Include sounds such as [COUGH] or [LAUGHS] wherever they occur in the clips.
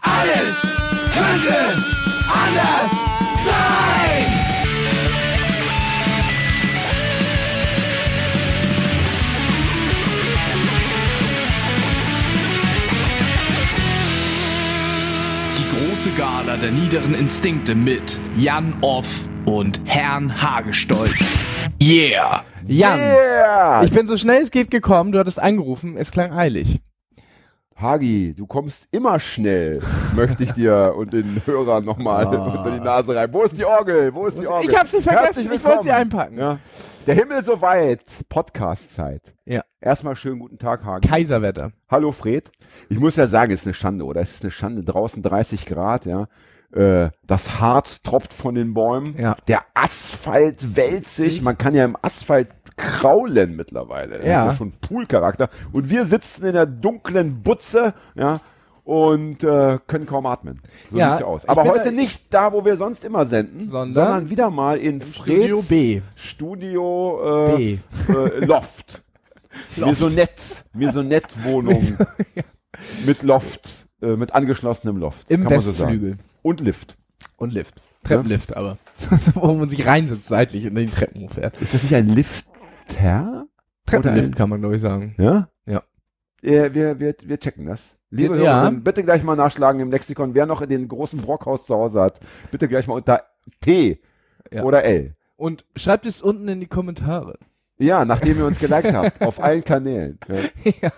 Alles könnte anders sein. Die große Gala der niederen Instinkte mit Jan Off und Herrn Hagestolz. Yeah! Jan, Yeah! ich bin so schnell es geht gekommen, du hattest angerufen, es klang eilig. Hagi, du kommst immer schnell, möchte ich dir und den Hörern nochmal [LAUGHS] unter die Nase rein. Wo ist die Orgel? Wo ist die Orgel? Ich hab's nicht vergessen, ich wollte sie einpacken. Ja. Der Himmel soweit, Podcast-Zeit. Ja. Erstmal schönen guten Tag, Hagi. Kaiserwetter. Hallo Fred. Ich muss ja sagen, es ist eine Schande, oder? Es ist eine Schande. Draußen 30 Grad, ja. Äh, das Harz tropft von den Bäumen. Ja. Der Asphalt wälzt sich. Man kann ja im Asphalt kraulen mittlerweile. Das Ja. ist ja schon Poolcharakter. Und wir sitzen in der dunklen Butze, ja. Und äh, können kaum atmen. So Ja, sieht's ja aus. Aber heute da- nicht da, wo wir sonst immer senden, Sondern sondern, wieder mal in Studio Freds B. Studio äh, B. Äh, Loft. [LAUGHS] Maisonette, Maisonette-Wohnung [LAUGHS] mit Loft, äh, mit angeschlossenem Loft. Im kann so Westflügel. sagen. Und Lift. Und Lift. Treppenlift aber. [LAUGHS] Wo man sich reinsetzt seitlich und dann die Treppen hochfährt. Ist das nicht ein Lifter? Treppenlift kann man glaube ich sagen. Ja? Ja. Wir, wir, wir checken das. Liebe Ja. Hörerinnen, bitte gleich mal nachschlagen im Lexikon, wer noch den großen Brockhaus zu Hause hat. Bitte gleich mal unter T Ja. oder L. Und schreibt es unten in die Kommentare. Ja, nachdem ihr uns geliked habt, auf [LAUGHS] allen Kanälen. Ja.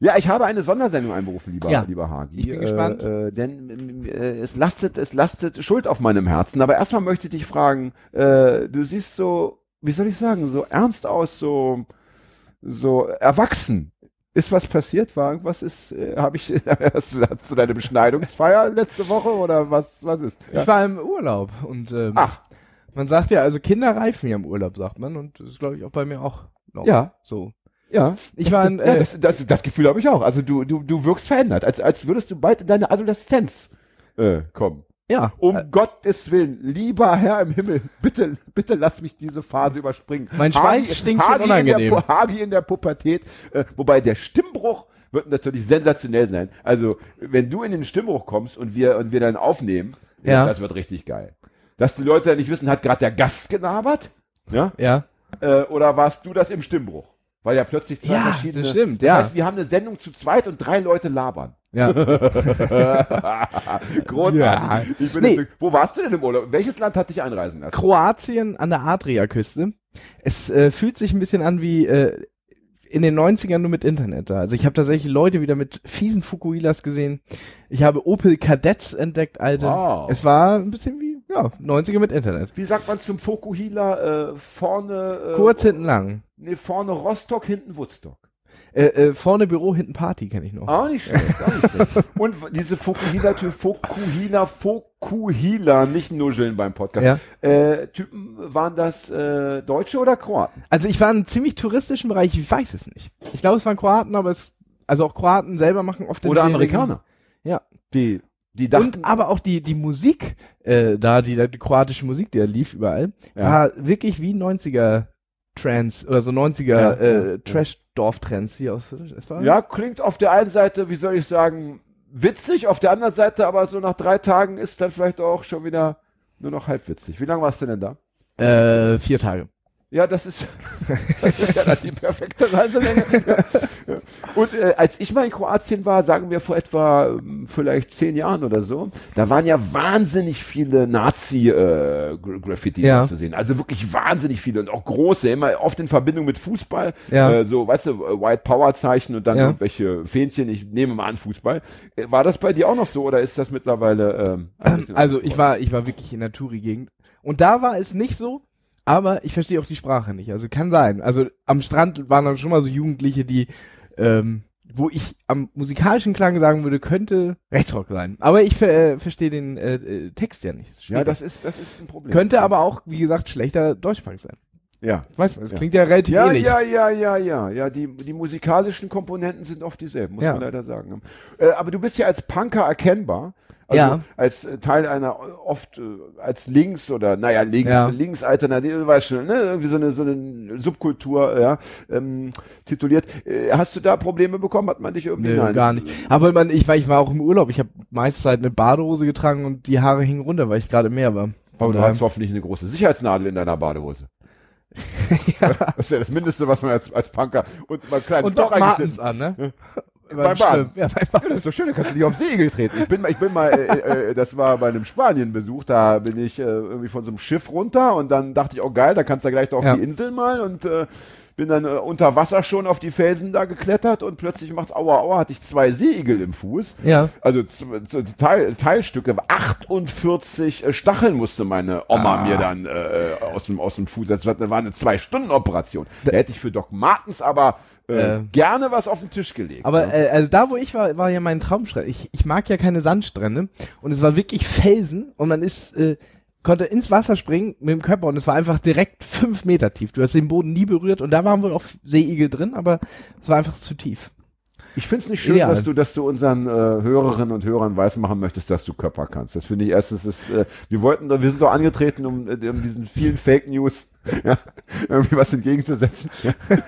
ja, ich habe eine Sondersendung einberufen, lieber, Ja. lieber Hagi. Ich bin äh, gespannt. Äh, denn äh, es lastet, es lastet Schuld auf meinem Herzen. Aber erstmal möchte ich dich fragen, äh, du siehst so, wie soll ich sagen, so ernst aus, so, so erwachsen. Ist was passiert? War irgendwas ist, äh, habe ich, [LAUGHS] hast du, hast du deine Beschneidungsfeier letzte Woche oder was, was ist? Ich war im Urlaub und ähm, Ach, man sagt ja, also Kinder reifen ja im Urlaub, sagt man. Und das ist glaube ich auch bei mir auch noch Ja. so. ja. Ich das, war in, ja, äh, das, das, das Gefühl habe ich auch. Also du, du, du wirkst verändert, als, als würdest du bald in deine Adoleszenz äh, kommen. Ja. Um Äh, Gottes Willen, lieber Herr im Himmel, bitte, bitte lass mich diese Phase überspringen. Mein Schweiß stinkt schon Hagi unangenehm. In der, Hagi in der Pubertät, äh, wobei der Stimmbruch wird natürlich sensationell sein. Also, wenn du in den Stimmbruch kommst und wir, und wir dann aufnehmen, ja. Das wird richtig geil. Dass die Leute nicht wissen, hat gerade der Gast gelabert? Ja? ja. Äh, oder warst du das im Stimmbruch? Weil ja plötzlich zwei Ja, verschiedene. das stimmt, das ja. heißt, wir haben eine Sendung zu zweit und drei Leute labern. Ja. [LAUGHS] Großartig. Ja. Ich bin Nee. wo warst du denn im Urlaub? Welches Land hat dich einreisen lassen? Kroatien an der Adriaküste. Es äh, fühlt sich ein bisschen an wie äh, in den 90ern nur mit Internet da. Also ich habe tatsächlich Leute wieder mit fiesen Fukuhilas gesehen. Ich habe Opel Kadetts entdeckt, alte. Wow. Es war ein bisschen wie, ja, 90er mit Internet. Wie sagt man zum Fokuhila? Äh, vorne. Äh, Kurz hinten lang. Nee, vorne Rostock, hinten Woodstock. Äh, äh, vorne Büro, hinten Party kenne ich noch. Auch nicht schlecht, auch nicht schlecht. [LAUGHS] Und diese Fokuhila, Typ, Fokuhila, Fokuhila, nicht nuscheln beim Podcast. Ja. Äh, Typen, waren das äh, Deutsche oder Kroaten? Also ich war in einem ziemlich touristischen Bereich, ich weiß es nicht. Ich glaube, es waren Kroaten, aber es, also auch Kroaten selber machen oft in Oder den Amerikaner? Ja. Die, die dachten, Und aber auch die, die Musik, äh, da, die, die kroatische Musik, die da lief überall, Ja. war wirklich wie 90er Trance oder so 90er Ja, äh, ja, Trash-Dorf-Trends hier aus. Es war, Ja, klingt auf der einen Seite, wie soll ich sagen, witzig, auf der anderen Seite aber so nach drei Tagen ist dann vielleicht auch schon wieder nur noch halb witzig. Wie lange warst du denn da? Äh, vier Tage. Ja, das ist, [LAUGHS] das ist ja dann die perfekte Reiselänge. Ja. Und äh, als ich mal in Kroatien war, sagen wir vor etwa ähm, vielleicht zehn Jahren oder so, da waren ja wahnsinnig viele Nazi-Graffiti Ja. zu sehen. Also wirklich wahnsinnig viele und auch große, immer oft in Verbindung mit Fußball. Ja. Äh, so, weißt du, äh, White Power Zeichen und dann Ja. irgendwelche Fähnchen. Ich nehme mal an, Fußball. Äh, War das bei dir auch noch so oder ist das mittlerweile ähm, ein bisschen Also ich war, ich war wirklich in der Touri-Gegend. Und da war es nicht so, aber ich verstehe auch die Sprache nicht. Also kann sein. Also am Strand waren dann schon mal so Jugendliche, die, ähm, wo ich am musikalischen Klang sagen würde, könnte Rechtsrock sein. Aber ich ver äh, verstehe den äh, äh, Text ja nicht. Ja, das ist, das ist ein Problem. könnte aber auch, wie gesagt, schlechter Deutschpunk sein. Ja. Weiß man, das Ja. klingt ja relativ Ja, ähnlich. ja, ja, ja, ja, ja. Die, die musikalischen Komponenten sind oft dieselben, muss Ja. man leider sagen. Äh, aber du bist ja als Punker erkennbar. Also Ja. als Teil einer oft äh, als links oder naja links Ja. links alternative du weißt schon ne irgendwie so eine so eine Subkultur ja ähm, tituliert äh, hast du da Probleme bekommen hat man dich irgendwie Nö, gar nicht. Aber man, ich war, ich war auch im Urlaub. Ich habe meiste Zeit eine Badehose getragen und die Haare hingen runter, weil ich gerade im Meer war. aber du hast hoffentlich eine große Sicherheitsnadel in deiner Badehose [LAUGHS] Das ist ja das Mindeste, was man als, als Punker und mal klein und Doc Martens an, ne? [LAUGHS] Beim Baden. Ja, beim Ja, Baden. das ist doch schön, da kannst du nicht auf Segel treten. Ich bin mal, ich bin mal, äh, äh, das war bei einem Spanienbesuch, da bin ich äh, irgendwie von so einem Schiff runter und dann dachte ich, oh geil, da kannst du gleich doch auf Ja. die Insel mal und äh, bin dann äh, unter Wasser schon auf die Felsen da geklettert und plötzlich macht's aua aua, hatte ich zwei Seeigel im Fuß. Ja. Also Teil, Teilstücke, 48 äh, Stacheln musste meine Oma Ah. mir dann äh, aus, dem, aus dem Fuß. Das war war eine Zwei-Stunden-Operation. Da hätte ich für Doc Martens aber äh, Äh. gerne was auf den Tisch gelegt. Aber ne? äh, also da, wo ich war, war ja mein Traumstrand. Ich, ich mag ja keine Sandstrände und es war wirklich Felsen und man ist äh, konnte ins Wasser springen mit dem Körper und es war einfach direkt fünf Meter tief. Du hast den Boden nie berührt und da waren wohl auch Seeigel drin, aber es war einfach zu tief. Ich finde es nicht schön, Ideal. dass du, dass du unseren äh, Hörerinnen und Hörern weismachen möchtest, dass du Körper kannst. Das finde ich erstens ist, äh, wir wollten, doch- wir sind doch angetreten, um, äh, um diesen vielen [LAUGHS] Fake News ja, irgendwie was entgegenzusetzen. Ja. [LAUGHS]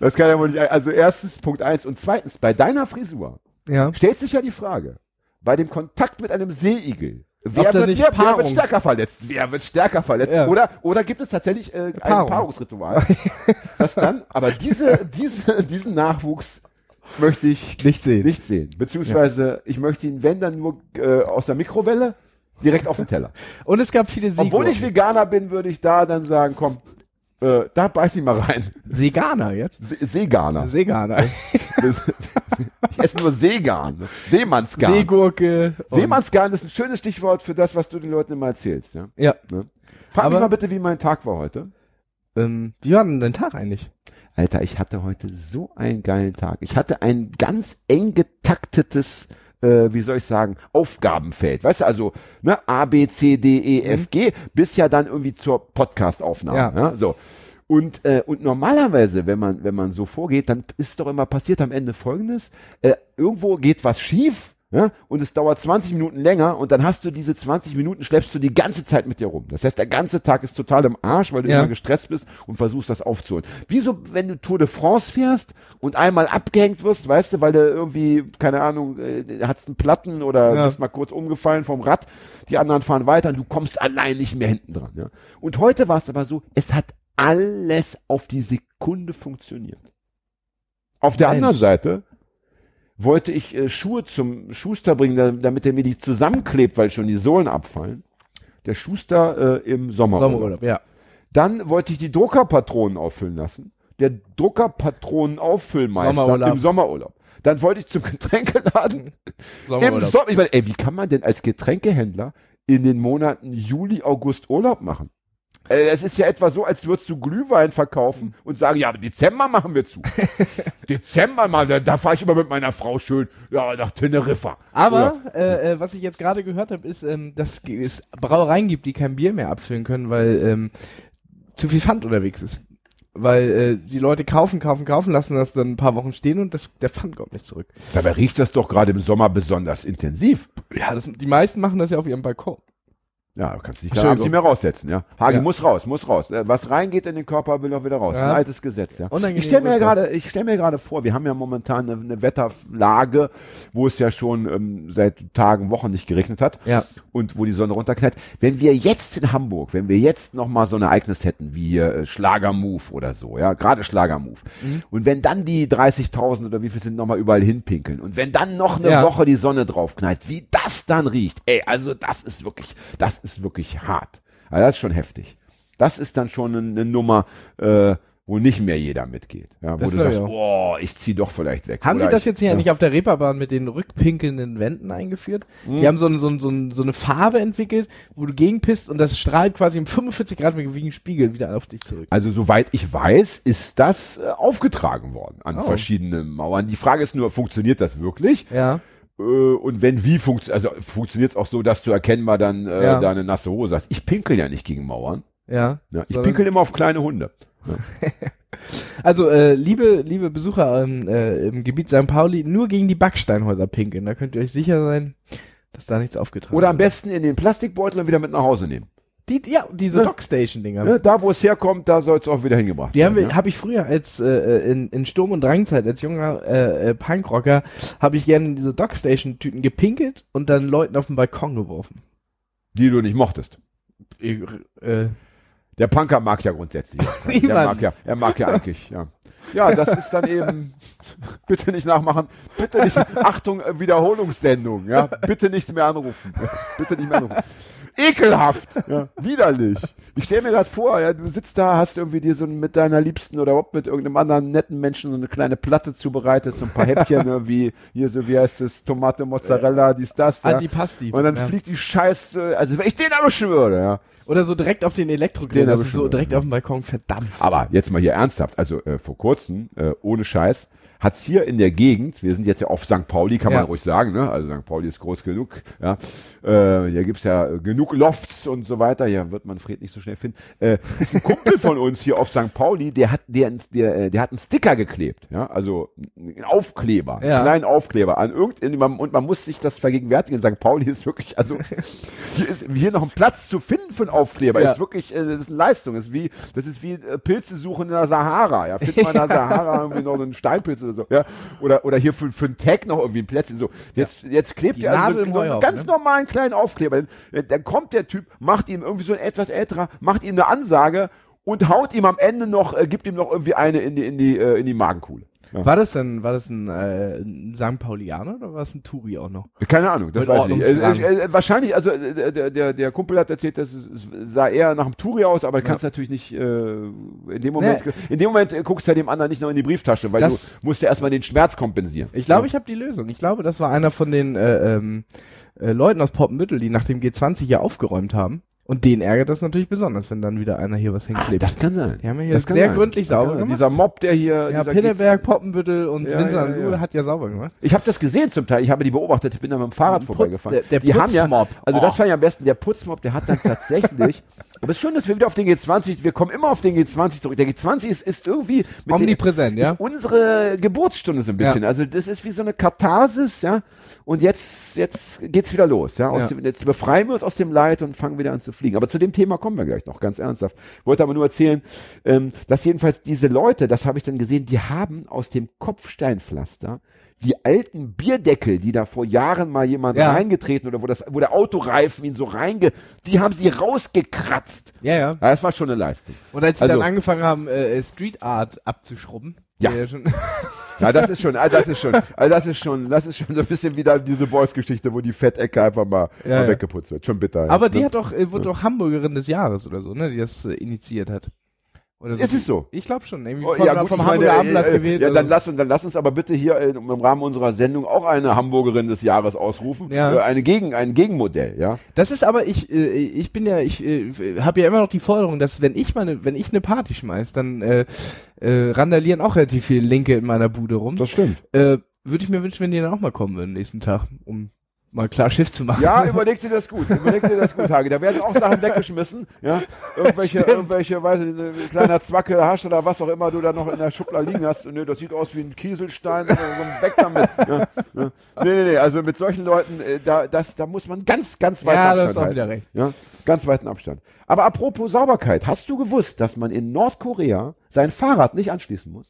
Das kann ja wohl nicht. Also erstens Punkt eins und zweitens bei deiner Frisur Ja. stellt sich ja die Frage: Bei dem Kontakt mit einem Seeigel. Wer wird, nicht wer, wer wird stärker verletzt? Wer wird stärker verletzt? Ja. Oder, oder gibt es tatsächlich äh, ein Paarung. Paarungsritual? [LAUGHS] das dann, aber diese, diese, diesen Nachwuchs möchte ich Nicht sehen. nicht sehen. Beziehungsweise ich möchte ihn, wenn dann nur äh, aus der Mikrowelle, direkt auf den Teller. Und es gab viele Seegurken. Obwohl ich Veganer bin, würde ich da dann sagen, komm, äh, da beiß ich mal rein. Veganer jetzt? Se Seegarner. Seeganer. [LAUGHS] ich esse nur Seegarn. Seemannsgarn. Seegurke. Seemannsgarn ist ein schönes Stichwort für das, was du den Leuten immer erzählst. Ja? Ja. Ne? Frag mich Aber- mal bitte, wie mein Tag war heute. Ähm, wie war denn dein Tag eigentlich? Alter, ich hatte heute so einen geilen Tag. Ich hatte ein ganz eng getaktetes, äh, wie soll ich sagen, Aufgabenfeld. Weißt du, also ne, A, B, C, D, E, F, G, bis ja dann irgendwie zur Podcast-Aufnahme. Ja. Ja. so. Und, äh, und normalerweise, wenn man, wenn man so vorgeht, dann ist doch immer passiert am Ende folgendes. Äh, irgendwo geht was schief. Ja, und es dauert 20 Minuten länger und dann hast du diese 20 Minuten, schleppst du die ganze Zeit mit dir rum. Das heißt, der ganze Tag ist total im Arsch, weil du Ja. immer gestresst bist und versuchst das aufzuholen. Wieso, wenn du Tour de France fährst und einmal abgehängt wirst, weißt du, weil du irgendwie, keine Ahnung, äh, hast einen Platten oder Ja. bist mal kurz umgefallen vom Rad, die anderen fahren weiter und du kommst allein nicht mehr hinten dran. Ja? Und heute war es aber so, es hat alles auf die Sekunde funktioniert. Auf der Mensch. anderen Seite wollte ich äh, Schuhe zum Schuster bringen, da, damit er mir die zusammenklebt, weil schon die Sohlen abfallen. Der Schuster äh, im Sommerurlaub. Sommerurlaub, ja. Dann wollte ich die Druckerpatronen auffüllen lassen. Der Druckerpatronen-Auffüllmeister Sommerurlaub. im Sommerurlaub. Dann wollte ich zum [LAUGHS] Getränkeladen im Sommerurlaub. Sommer. Ich meine, ey, wie kann man denn als Getränkehändler in den Monaten Juli, August Urlaub machen? Äh, Es ist ja etwa so, als würdest du Glühwein verkaufen und sagen, ja, aber Dezember machen wir zu. [LAUGHS] Dezember mal, da, da fahre ich immer mit meiner Frau schön, ja, nach Teneriffa. Aber äh, äh, was ich jetzt gerade gehört habe, ist, ähm, dass es Brauereien gibt, die kein Bier mehr abfüllen können, weil ähm, zu viel Pfand unterwegs ist. Weil äh, die Leute kaufen, kaufen, kaufen, lassen das dann ein paar Wochen stehen und das, der Pfand kommt nicht zurück. Dabei riecht das doch gerade im Sommer besonders intensiv. Ja, das, die meisten machen das ja auf ihrem Balkon. Ja, du kannst dich da nicht mehr raussetzen, ja. Hagi Ja. muss raus, muss raus. Äh, Was reingeht in den Körper, will auch wieder raus. Ja. Ein altes Gesetz, ja. Unangenehm Ich stelle mir gerade, ich stelle mir gerade vor, wir haben ja momentan eine, eine Wetterlage, wo es ja schon ähm, seit Tagen, Wochen nicht geregnet hat. Ja. Und wo die Sonne runterknallt. Wenn wir jetzt in Hamburg, wenn wir jetzt noch mal so ein Ereignis hätten wie äh, Schlagermove oder so, ja, gerade Schlagermove. Mhm. Und wenn dann die 30.000 oder wie viel sind noch mal überall hinpinkeln und wenn dann noch eine Ja. Woche die Sonne draufknallt, wie das dann riecht. Ey, also das ist wirklich, das ist wirklich hart. Also das ist schon heftig. Das ist dann schon eine, eine Nummer, äh, wo nicht mehr jeder mitgeht. Ja, wo Das du sagst, auch. boah, ich zieh doch vielleicht weg. Haben Oder Sie das ich, jetzt hier ja. nicht auf der Reeperbahn mit den rückpinkelnden Wänden eingeführt? Die haben so, ein, so, ein, so, ein, so eine Farbe entwickelt, wo du gegenpisst und das strahlt quasi um 45 Grad wie ein Spiegel wieder auf dich zurück. Also soweit ich weiß, ist das äh, aufgetragen worden an Oh. verschiedenen Mauern. Die Frage ist nur, funktioniert das wirklich? Ja. Äh, und wenn, wie funktioniert, also funktioniert es auch so, dass du erkennbar dann äh, Ja. da eine nasse Hose hast. Ich pinkel ja nicht gegen Mauern. Ja. Ja, ich pinkel immer auf kleine Hunde. [LAUGHS] Also, äh, liebe, liebe Besucher ähm, äh, im Gebiet St. Pauli, nur gegen die Backsteinhäuser pinkeln. Da könnt ihr euch sicher sein, dass da nichts aufgetragen Oder am wird. besten in den Plastikbeutel und wieder mit nach Hause nehmen. Die, ja, diese Ne? Dockstation-Dinger. Ne? Da, wo es herkommt, da soll es auch wieder hingebracht Die haben wir, werden. habe ich früher als äh, äh, in, in Sturm und Drangzeit als junger äh, äh, Punkrocker habe ich gerne diese Dockstation-Tüten gepinkelt und dann Leuten auf den Balkon geworfen. Die du nicht mochtest. Ich, äh, Der Punker mag ja grundsätzlich. [LAUGHS] Der Niemand. mag ja, er mag ja eigentlich, ja. Ja, das ist dann eben, [LAUGHS] bitte nicht nachmachen, bitte nicht, Achtung, äh, Wiederholungssendung, ja, bitte nicht mehr anrufen, bitte nicht mehr anrufen. Ekelhaft, [LAUGHS] ja, widerlich. Ich stelle mir gerade vor, ja, du sitzt da, hast irgendwie dir so mit deiner Liebsten oder überhaupt mit irgendeinem anderen netten Menschen so eine kleine Platte zubereitet, so ein paar Häppchen, [LAUGHS] ne, wie hier so, wie heißt es, Tomate, Mozzarella, dies, das, ja. Antipasti. Und dann ja. fliegt die Scheiße, also wenn ich den erwischen würde, ja. Oder so direkt auf den Elektrogrill, Den das ist so direkt auf dem Balkon verdammt. Aber jetzt mal hier ernsthaft, also äh, vor kurzem, äh, ohne Scheiß, hat's hier in der Gegend, wir sind jetzt ja auf St. Pauli, kann Ja. man ruhig sagen, ne? Also St. Pauli ist groß genug, ja. Äh, hier gibt's ja genug Lofts und so weiter, hier wird man Fred nicht so schnell finden. Äh, ist ein Kumpel von uns hier auf St. Pauli, der hat, der, der, äh, der hat einen Sticker geklebt, ja, also einen Aufkleber, Ja. einen kleinen Aufkleber an irgendeinem, und man muss sich das vergegenwärtigen, St. Pauli ist wirklich, also hier ist hier noch ein Platz zu finden für einen Aufkleber, Ja. ist wirklich, äh, das ist eine Leistung, das ist wie, das ist wie äh, Pilze suchen in der Sahara, ja, findet man in der Sahara [LAUGHS] irgendwie noch einen Steinpilz oder so, ja, oder, oder hier für, für einen Tag noch irgendwie ein Plätzchen, so, jetzt, jetzt klebt ihr also so einen ganz ne? normalen kleinen Aufkleber, dann, äh, dann kommt der Typ, macht ihm irgendwie so ein etwas älterer, macht ihm eine Ansage und haut ihm am Ende noch, äh, gibt ihm noch irgendwie eine in die, in die, äh, in die Magenkuhle. Ja. War das denn, war das ein, äh, ein St. Paulianer oder war es ein Turi auch noch? Keine Ahnung, das Mit weiß ich nicht. Äh, äh, äh, wahrscheinlich, also äh, der, der, der Kumpel hat erzählt, dass es, es sah eher nach einem Touri aus, aber du kannst natürlich nicht, äh, in dem Moment, in dem Moment äh, guckst du ja dem anderen nicht noch in die Brieftasche, weil Das- du musst ja erstmal den Schmerz kompensieren. Ich glaube, ja. ich habe die Lösung. Ich glaube, das war einer von den äh, ähm, äh, Leuten aus Poppenbüttel, die nach dem G20 ja aufgeräumt haben. Und den ärgert das natürlich besonders, wenn dann wieder einer hier was hinklebt. das kann sein. die haben ja hier Das kann sehr sein. gründlich Das sauber gemacht. Dieser Mob, der hier, ja, Pinneberg, Poppenbüttel und Ja, Vincent ja, und ja. Hat ja sauber gemacht. Ich habe das gesehen zum Teil. Ich habe die beobachtet. Ich bin da mit dem Fahrrad vorbeigefahren. der- der die haben ja, Putzmob. also Oh. das fand ich am besten. Der Putzmob, der hat dann tatsächlich. [LAUGHS] aber es ist schön, dass wir wieder auf den G20. Wir kommen immer auf den G20 zurück. Der G20 ist, ist irgendwie mit Omnipräsent, den, ja. ist unsere Geburtsstunde so ein bisschen. Also das ist wie so eine Katharsis, ja. Und jetzt, jetzt geht's wieder los, ja. Aus. Dem, jetzt befreien wir uns aus dem Leid und fangen wieder an zu fliegen. Aber zu dem Thema kommen wir gleich noch, ganz ernsthaft. Ich wollte aber nur erzählen, ähm, dass jedenfalls diese Leute, das habe ich dann gesehen, die haben aus dem Kopfsteinpflaster die alten Bierdeckel, die da vor Jahren mal jemand Ja. reingetreten oder wo das, wo der Autoreifen ihn so reinge, die haben sie rausgekratzt. Ja, ja. Ja, das war schon eine Leistung. Und als sie Also- dann angefangen haben, äh, Street Art abzuschrubben, Ja. der schon [LAUGHS] Ja, das ist schon, also das ist schon, also das ist schon, das ist schon so ein bisschen wieder diese Boys-Geschichte, wo die Fettecke einfach mal, Ja, mal ja. weggeputzt wird. Schon bitter. Aber ja. die Ne? hat doch, äh, wurde doch Hamburgerin des Jahres oder so, ne, die das äh, initiiert hat. Oder Ist es so? Ich glaube schon. Irgendwie Oh, vom, ja, gut, vom Hamburger meine, Abendblatt äh, äh, gewählt. Ja, also- dann lass, uns, dann lass uns aber bitte hier im Rahmen unserer Sendung auch eine Hamburgerin des Jahres ausrufen. Ja. Äh, eine Gegen, ein Gegenmodell, ja. Das ist aber ich, äh, ich bin ja, ich äh, habe ja immer noch die Forderung, dass wenn ich meine, wenn ich eine Party schmeiß, dann äh, äh, randalieren auch relativ viele Linke in meiner Bude rum. stimmt. Äh, Würde ich mir wünschen, wenn die dann auch mal kommen würden nächsten Tag, um mal klar Schiff zu machen. Ja, überleg dir das gut. Überleg dir das gut, Hage. Da werden auch Sachen weggeschmissen, ja. Irgendwelche, irgendwelche, weiß ich, ein kleiner Zwacke hast oder was auch immer du da noch in der Schublade liegen hast. Nö, das sieht aus wie ein Kieselstein, äh, so weg damit. Ja, ja. Nee, nee, nee, also mit solchen Leuten, äh, da, das, da muss man ganz, ganz weit ja, Abstand das ist auch wieder recht. Ja, ganz weiten Abstand. Aber apropos Sauberkeit, hast du gewusst, dass man in Nordkorea sein Fahrrad nicht anschließen muss?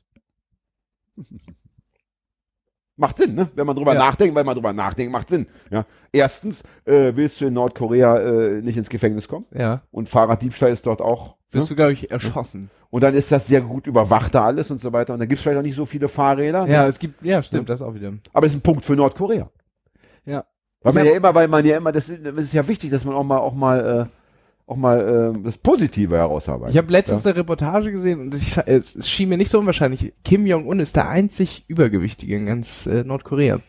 Macht Sinn, ne? Wenn man drüber Ja. nachdenkt, wenn man drüber nachdenkt, macht Sinn. Ja. Erstens äh, willst du in Nordkorea äh, nicht ins Gefängnis kommen Ja. und Fahrraddiebstahl ist dort auch. Wirst Ne? du, glaube ich, erschossen. Und dann ist das sehr gut überwacht da alles und so weiter. Und dann gibt es vielleicht auch nicht so viele Fahrräder. Ja, Ne? es gibt, ja, stimmt, das auch wieder. Aber das ist ein Punkt für Nordkorea. Ja. Weil man ja immer, weil man ja immer, das ist, das ist ja wichtig, dass man auch mal, auch mal, äh, auch mal äh, das Positive herausarbeitet. Ich habe letztens eine Reportage gesehen und ich, es, es schien mir nicht so unwahrscheinlich. Kim Jong-un ist der einzig Übergewichtige in ganz äh, Nordkorea.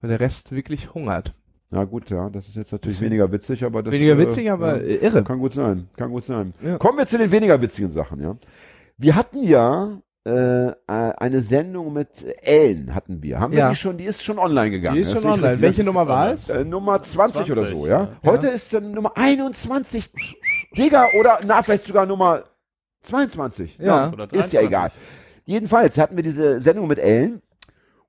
Weil der Rest wirklich hungert. Ja gut, ja, das ist jetzt natürlich Deswegen- weniger witzig, aber das Weniger äh, witzig, aber ja, äh, irre. kann gut sein, kann gut sein. Ja. Kommen wir zu den weniger witzigen Sachen, ja. Wir hatten ja äh, äh, eine Sendung mit Ellen hatten wir. Haben wir Ja. die schon? Die ist schon online gegangen. Die ist schon online. richtig. Welche Nummer war es? Äh, Nummer 20, oder 20, so, ja. ja. Heute ist dann Nummer 21. Digga, oder, na, vielleicht sogar Nummer 22. Ja. Oder ist ja 23. egal. Jedenfalls hatten wir diese Sendung mit Ellen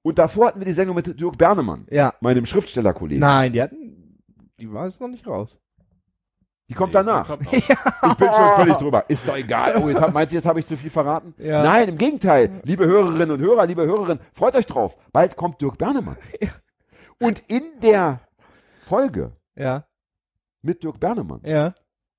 und davor hatten wir die Sendung mit Dirk Bernemann, Ja. meinem Schriftstellerkollegen. Nein, die hatten, die war jetzt noch nicht raus. Die kommt Nee, danach. kommt [LAUGHS] noch. Ich bin schon völlig drüber. Ist doch egal. Oh, jetzt hab, meinst du, jetzt habe ich zu viel verraten? Ja. Nein, im Gegenteil. Liebe Hörerinnen und Hörer, liebe Hörerinnen, freut euch drauf. Bald kommt Dirk Bernemann. Und in der Folge Ja, mit Dirk Bernemann ja.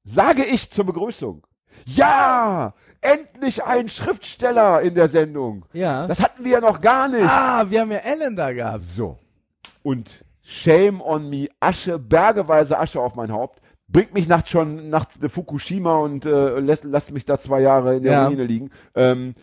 sage ich zur Begrüßung, ja, endlich ein Schriftsteller in der Sendung. Ja. Das hatten wir ja noch gar nicht. ah, wir haben ja Ellen da gehabt. So. Und shame on me, Asche, bergeweise Asche auf mein Haupt. Bringt mich nach schon nach Fukushima und äh, lässt, lasst mich da zwei Jahre in der Ja. Ruine liegen. Ähm,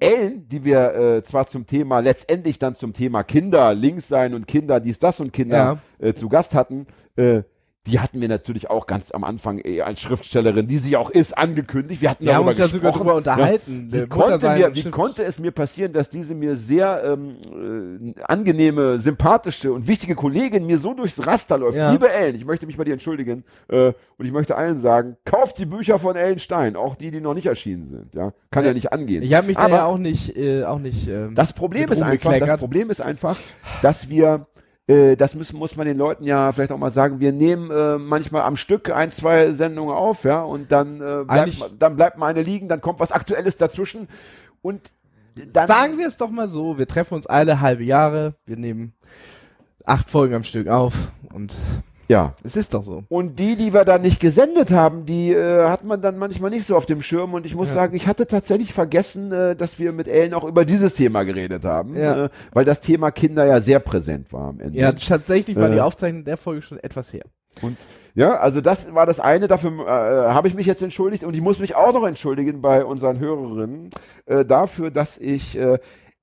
Ellen, die wir äh, zwar zum Thema, letztendlich dann zum Thema Kinder, links sein und Kinder, dies, das und Kinder äh, zu Gast hatten, äh, die hatten wir natürlich auch ganz am Anfang eh als Schriftstellerin, die sie auch ist, angekündigt. Wir hatten Wir haben darüber uns ja sogar gesprochen. drüber unterhalten. Wie, Der konnte, mir, wie konnte es mir passieren, dass diese mir sehr ähm, äh, angenehme, sympathische und wichtige Kollegin mir so durchs Raster läuft? Ja. Liebe Ellen, ich möchte mich bei dir entschuldigen äh, und ich möchte allen sagen, kauft die Bücher von Ellen Stein, auch die, die noch nicht erschienen sind. Ja, kann ja, nicht angehen. Ich habe mich da Aber ja auch nicht, äh, auch nicht. Ähm, das Problem ist einfach, das. Problem ist einfach, dass wir äh, das müssen, muss man den Leuten ja vielleicht auch mal sagen, wir nehmen äh, manchmal am Stück ein, zwei Sendungen auf, ja, und dann, äh, bleibt, dann bleibt mal eine liegen, dann kommt was Aktuelles dazwischen und dann Sagen wir es doch mal so, wir treffen uns alle halbe Jahre, wir nehmen acht Folgen am Stück auf und ja. es ist doch so. Und die, die wir dann nicht gesendet haben, die äh, hat man dann manchmal nicht so auf dem Schirm. Und ich muss Ja. sagen, ich hatte tatsächlich vergessen, äh, dass wir mit Ellen auch über dieses Thema geredet haben, Ja. äh, weil das Thema Kinder ja sehr präsent war am Ende. Ja, tatsächlich war Äh. die Aufzeichnung der Folge schon etwas her. Und ja, also das war das eine, dafür äh, habe ich mich jetzt entschuldigt und ich muss mich auch noch entschuldigen bei unseren Hörerinnen äh, dafür, dass ich äh,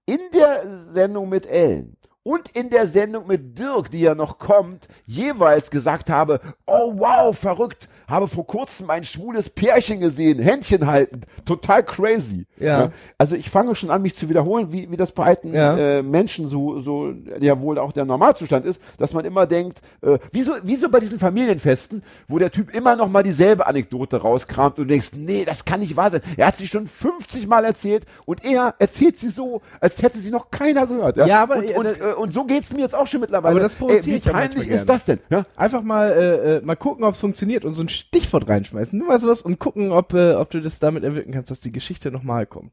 in der Sendung mit Ellen und in der Sendung mit Dirk, die ja noch kommt, jeweils gesagt habe, oh wow, verrückt, habe vor kurzem ein schwules Pärchen gesehen, Händchen haltend, total crazy. Ja. Also ich fange schon an, mich zu wiederholen, wie, wie das bei alten Ja. äh, Menschen so, so ja wohl auch der Normalzustand ist, dass man immer denkt, äh, wieso, wieso bei diesen Familienfesten, wo der Typ immer noch mal dieselbe Anekdote rauskramt und du denkst, nee, das kann nicht wahr sein. Er hat sie schon 50 Mal erzählt und er erzählt sie so, als hätte sie noch keiner gehört. Ja, aber, und, äh, und, da- äh, und so geht's mir jetzt auch schon mittlerweile. Aber das provoziere Ey, Wie ja peinlich ist das denn? Ja? Einfach mal, äh, äh, mal gucken, ob es funktioniert und so ein Stichwort reinschmeißen, nur mal sowas und gucken, ob, äh, ob du das damit erwirken kannst, dass die Geschichte nochmal kommt.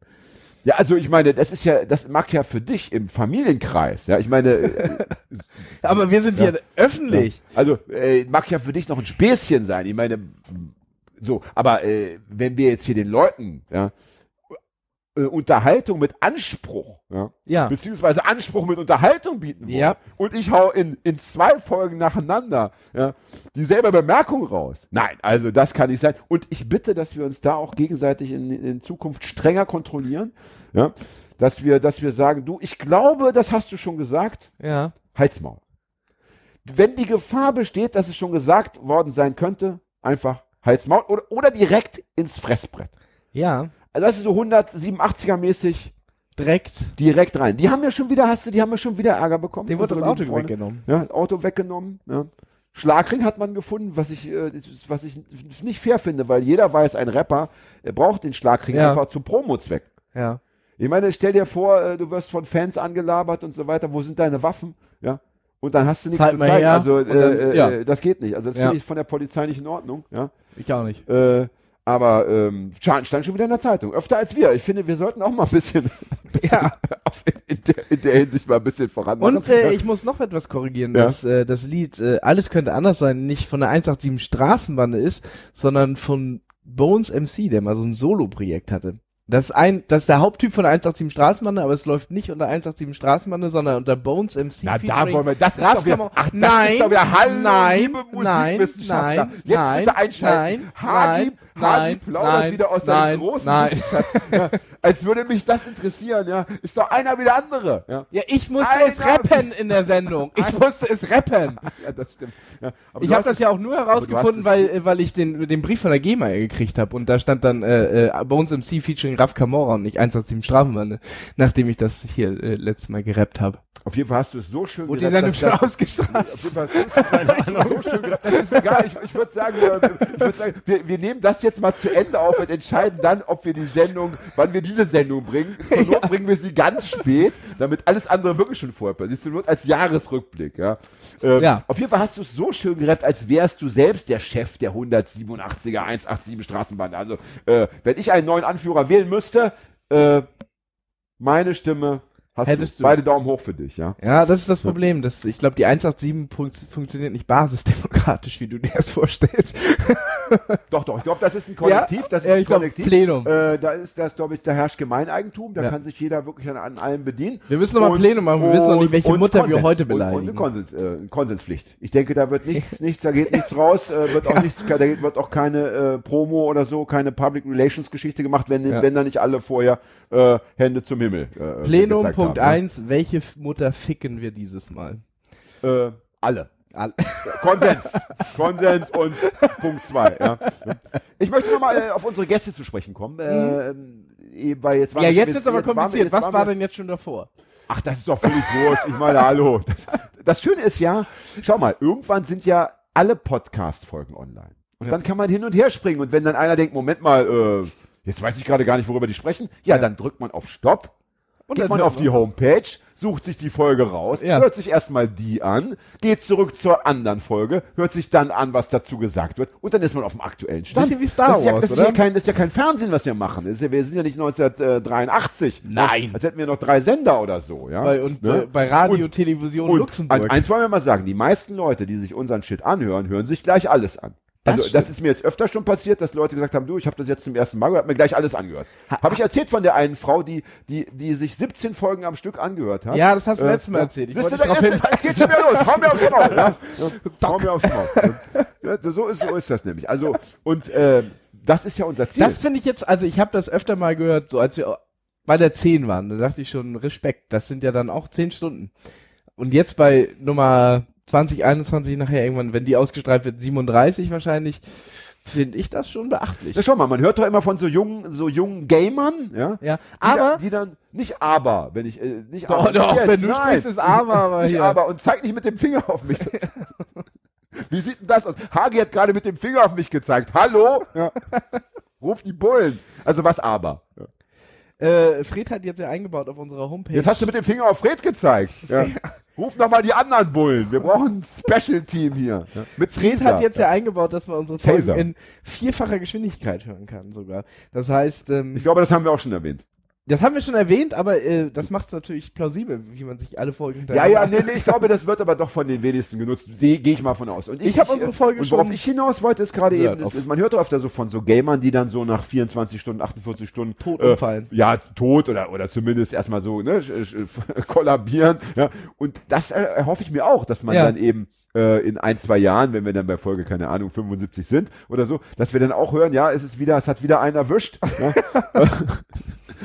Ja, also ich meine, das ist ja, das mag ja für dich im Familienkreis, ja, ich meine, äh, [LAUGHS] Aber wir sind Ja. hier öffentlich. Also, äh, mag ja für dich noch ein Späßchen sein. Ich meine, so, aber äh, wenn wir jetzt hier den Leuten, ja, äh, Unterhaltung mit Anspruch, ja, Ja. beziehungsweise Anspruch mit Unterhaltung bieten wollen, Ja. und ich hau in, in zwei Folgen nacheinander, ja, dieselbe Bemerkung raus. Nein, also das kann nicht sein. Und ich bitte, dass wir uns da auch gegenseitig in, in Zukunft strenger kontrollieren, ja, dass wir, dass wir sagen, du, ich glaube, das hast du schon gesagt, Ja. Halsmaul. Wenn die Gefahr besteht, dass es schon gesagt worden sein könnte, einfach Halsmaul oder, oder direkt ins Fressbrett. Ja. Also das ist so 187er mäßig Direkt. direkt rein. Die haben ja schon wieder, hast du, die haben ja schon wieder Ärger bekommen. Dem wird das Auto Freunde. weggenommen. Ja, das Auto weggenommen. Ja. Schlagring hat man gefunden, was ich, äh, was ich nicht fair finde, weil jeder weiß, ein Rapper er braucht den Schlagring Ja. einfach zu Promo-Zweck. Ja. Ich meine, stell dir vor, äh, du wirst von Fans angelabert und so weiter. Wo sind deine Waffen? Ja. Und dann hast du nichts Zeig zu zeigen. her. Also dann- äh, ja. äh, das geht nicht. Also das finde ich von der Polizei nicht in Ordnung. Ja. Ich auch nicht. Äh, aber ähm, stand, schon wieder in der Zeitung. Öfter als wir. Ich finde, wir sollten auch mal ein bisschen, [LAUGHS] Ja. in, der, in der Hinsicht mal ein bisschen voran. Und äh, ich muss noch etwas korrigieren, Ja. dass äh, das Lied äh, Alles könnte anders sein nicht von der 187 Straßenbande ist, sondern von Bones MC, der mal so ein Solo-Projekt hatte. Das ist ein, das ist der Haupttyp von der 187 Straßenbande, aber es läuft nicht unter 187 Straßenbande, sondern unter Bones MC. Na, da wollen wir, das ist doch wieder, ach, das nein, ist doch wieder Hallo, nein, liebe nein, nein, Jetzt nein, bitte einschalten. nein, Hagi, nein. Nein, plaudert nein, wieder aus nein, seinem großen nein. Ja, als würde mich das interessieren, ja. Ist doch einer wie der andere. Ja, Ja, ich musste Einer- es rappen in der Sendung. Ich musste es rappen. [LAUGHS] ja das stimmt. Ja, Ich habe das ja auch nur herausgefunden, weil, weil ich den, den Brief von der GEMA gekriegt habe und da stand dann äh, äh, bei uns im C featuring Raf Kamora und nicht 187 Strafenbande, nachdem ich das hier äh, letztes Mal gerappt habe. Auf jeden Fall hast du es so schön Wurde die gerappt, Sendung dass- schon dass- ausgestrahlt? Auf jeden Fall hast du es so schön gerappt. Das ist egal. Ich, ich würde sagen, wir, ich würd sagen wir, wir nehmen das jetzt mal zu Ende auf und entscheiden dann, ob wir die Sendung, wann wir diese Sendung bringen. Zur Not bringen wir sie ganz spät, damit alles andere wirklich schon vorher passiert. Zur Not als Jahresrückblick. Ja. Ähm, Ja. Auf jeden Fall hast du es so schön gerappt, als wärst du selbst der Chef der 187er 187 Straßenbahn. Also, äh, wenn ich einen neuen Anführer wählen müsste, äh, meine Stimme hast Hättest du. Beide Daumen hoch für dich, ja. Ja, das ist das Problem. Das, ich glaube, die 187 fun funktioniert nicht basisdemokratisch, wie du dir das vorstellst. [LAUGHS] Doch, doch, ich glaube, das ist ein Kollektiv, das ist ja, ein glaub, Kollektiv. Plenum. Äh, da ist das, glaube ich, da herrscht Gemeineigentum, da Ja. kann sich jeder wirklich an, an allem bedienen. Wir müssen noch mal Und- Plenum machen, wir wissen noch nicht, welche und Mutter wir Konsens. heute Und, und beleidigen. eine Konsens, äh, Konsenspflicht. Ich denke, da wird nichts, [LAUGHS] nichts, da geht nichts raus, äh, wird auch nichts, da wird auch keine äh, Promo oder so, keine Public Relations Geschichte gemacht, wenn, Ja. wenn da nicht alle vorher äh, Hände zum Himmel. Äh, Plenum Punkt haben, 1, welche F- Mutter ficken wir dieses Mal? ne? Äh, alle. Alle. [LAUGHS] Konsens. Konsens und Punkt zwei. Ja. Ich möchte nochmal äh, auf unsere Gäste zu sprechen kommen. Äh, äh, weil jetzt Ja, jetzt wird's aber waren wir- kompliziert. Was war denn jetzt schon davor? Ach, das ist doch völlig wurscht. Ich meine, hallo. Das, das Schöne ist ja, schau mal, irgendwann sind ja alle Podcast-Folgen online. Und Ja. dann kann man hin und her springen. Und wenn dann einer denkt, Moment mal, äh, jetzt weiß ich gerade gar nicht, worüber die sprechen, ja, Ja. dann drückt man auf Stopp, Und geht man auf die Homepage, sucht sich die Folge raus, Ja. hört sich erstmal die an, geht zurück zur anderen Folge, hört sich dann an, was dazu gesagt wird, und dann ist man auf dem aktuellen Stand. Bisschen wie Star das ist ja, Wars, das ist oder? Ja kein, das ist ja kein Fernsehen, was wir machen. Das ist ja, wir sind ja nicht 1983. Nein. Als hätten wir noch drei Sender oder so, ja. Bei, und Ne? bei, Radio, Und- Television Und Luxemburg. eins wollen wir mal sagen, die meisten Leute, die sich unseren Shit anhören, hören sich gleich alles an. Das Also das, stimmt. ist mir jetzt öfter schon passiert, dass Leute gesagt haben, du, ich habe das jetzt zum ersten Mal gehört, mir gleich alles angehört. Habe ich erzählt von der einen Frau, die, die, die sich 17 Folgen am Stück angehört hat? Ja, das hast du Äh, letztes Mal erzählt. Ich wollte drauf ist, es geht schon wieder los. Hau mir aufs Maul. Ja? [LAUGHS] Hau mir aufs Maul. So, ist, so ist das nämlich. Also, und äh, das ist ja unser Ziel. Das finde ich jetzt, also ich habe das öfter mal gehört, so als wir bei der 10 waren, da dachte ich schon, Respekt, das sind ja dann auch 10 Stunden. Und jetzt bei Nummer 2021 nachher irgendwann, wenn die ausgestrahlt wird, 37 wahrscheinlich, finde ich das schon beachtlich. ja, schau mal, man hört doch immer von so jungen, so jungen Gamern, ja? ja, Die aber, dann, die dann nicht aber, wenn ich äh, nicht Doch, aber, doch, jetzt, wenn du nein. sprichst, ist aber, aber nicht hier. aber und zeig nicht mit dem Finger auf mich. [LAUGHS] Wie sieht denn das aus? Hagi hat gerade mit dem Finger auf mich gezeigt. Hallo? Ja. Ruf die Bullen. Also was aber? Ja. äh, Fred hat jetzt ja eingebaut auf unserer Homepage. Jetzt hast du mit dem Finger auf Fred gezeigt. Ja. [LAUGHS] Ruf nochmal die anderen Bullen. Wir brauchen ein Special-Team hier. Ja. Mit Fred hat jetzt ja eingebaut, dass man unsere Folgen Taser. in vierfacher Geschwindigkeit hören kann sogar. Das heißt, ähm, Ich glaube, das haben wir auch schon erwähnt. Das haben wir schon erwähnt, aber äh, das macht es natürlich plausibel, wie man sich alle Folgen Ja, ja, nee, nee, ich glaube, das wird aber doch von den wenigsten genutzt. Gehe ich mal von aus. Und Ich hab unsere Folge und worauf schon ich hinaus wollte, ist gerade eben, das ist, man hört doch öfter so von so Gamern, die dann so nach 24 Stunden, 48 Stunden Tot äh, umfallen. Ja, tot oder oder zumindest erstmal so ne, [LAUGHS] kollabieren. Ja, und das äh, erhoffe ich mir auch, dass man Ja. dann eben äh, in ein zwei Jahren, wenn wir dann bei Folge keine Ahnung 75 sind oder so, dass wir dann auch hören, ja, es ist wieder, es hat wieder einen erwischt. Ja. [LAUGHS]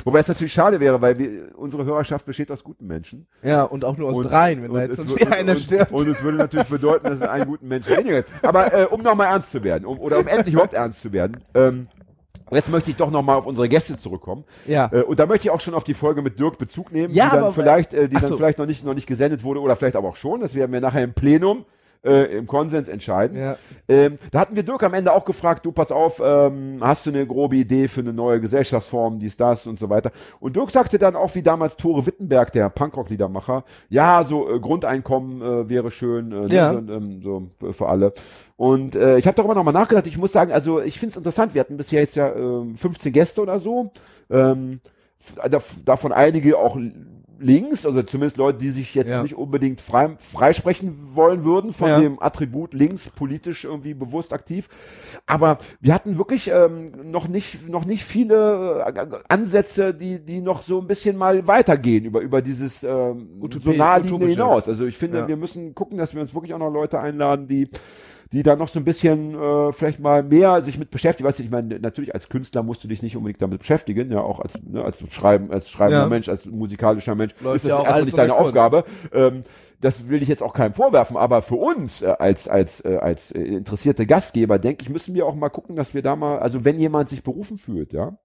Wobei es natürlich schade wäre, weil wir, unsere Hörerschaft besteht aus guten Menschen. Ja, und auch nur aus Und- dreien, wenn da und jetzt sonst wieder einer und, stirbt. Und es würde natürlich bedeuten, dass es einen guten Menschen weniger gibt. Aber äh, um nochmal ernst zu werden, um, oder um endlich überhaupt ernst zu werden, ähm, jetzt möchte ich doch nochmal auf unsere Gäste zurückkommen. Ja. Äh, und da möchte ich auch schon auf die Folge mit Dirk Bezug nehmen, Ja, die dann vielleicht, äh, die Ach dann so. vielleicht noch nicht, noch nicht gesendet wurde oder vielleicht aber auch schon. Das werden wir nachher im Plenum äh, im Konsens entscheiden. Ja. Ähm, da hatten wir Dirk am Ende auch gefragt, du pass auf, ähm, hast du eine grobe Idee für eine neue Gesellschaftsform, dies, das und so weiter. Und Dirk sagte dann auch, wie damals Tore Wittenberg, der Punkrock-Liedermacher, ja, so äh, Grundeinkommen äh, wäre schön, äh, ne, Ja. so, ähm, so für, alle. Und äh, ich habe darüber nochmal nachgedacht, ich muss sagen, also ich finde es interessant, wir hatten bisher jetzt ja ähm, 15 Gäste oder so, ähm, davon einige auch links, also zumindest Leute, die sich jetzt Ja. nicht unbedingt frei, freisprechen wollen würden von Ja. dem Attribut links, politisch irgendwie bewusst aktiv. Aber wir hatten wirklich ähm, noch nicht noch nicht viele äh, Ansätze, die die noch so ein bisschen mal weitergehen über über dieses ähm, Utopie- so hinaus. Also ich finde, Ja. wir müssen gucken, dass wir uns wirklich auch noch Leute einladen, die die da noch so ein bisschen äh, vielleicht mal mehr sich mit beschäftigen. Weißt du, ich meine, natürlich als Künstler musst du dich nicht unbedingt damit beschäftigen, ja, auch als, ne, als Schreiben, als schreibender Ja. Mensch, als musikalischer Mensch, Läuft ist das ja auch erstmal nicht deine Kunst. Aufgabe. Ähm, das will ich jetzt auch keinem vorwerfen, aber für uns äh, als als äh, als äh, interessierte Gastgeber denke ich, müssen wir auch mal gucken, dass wir da mal, also wenn jemand sich berufen fühlt, ja,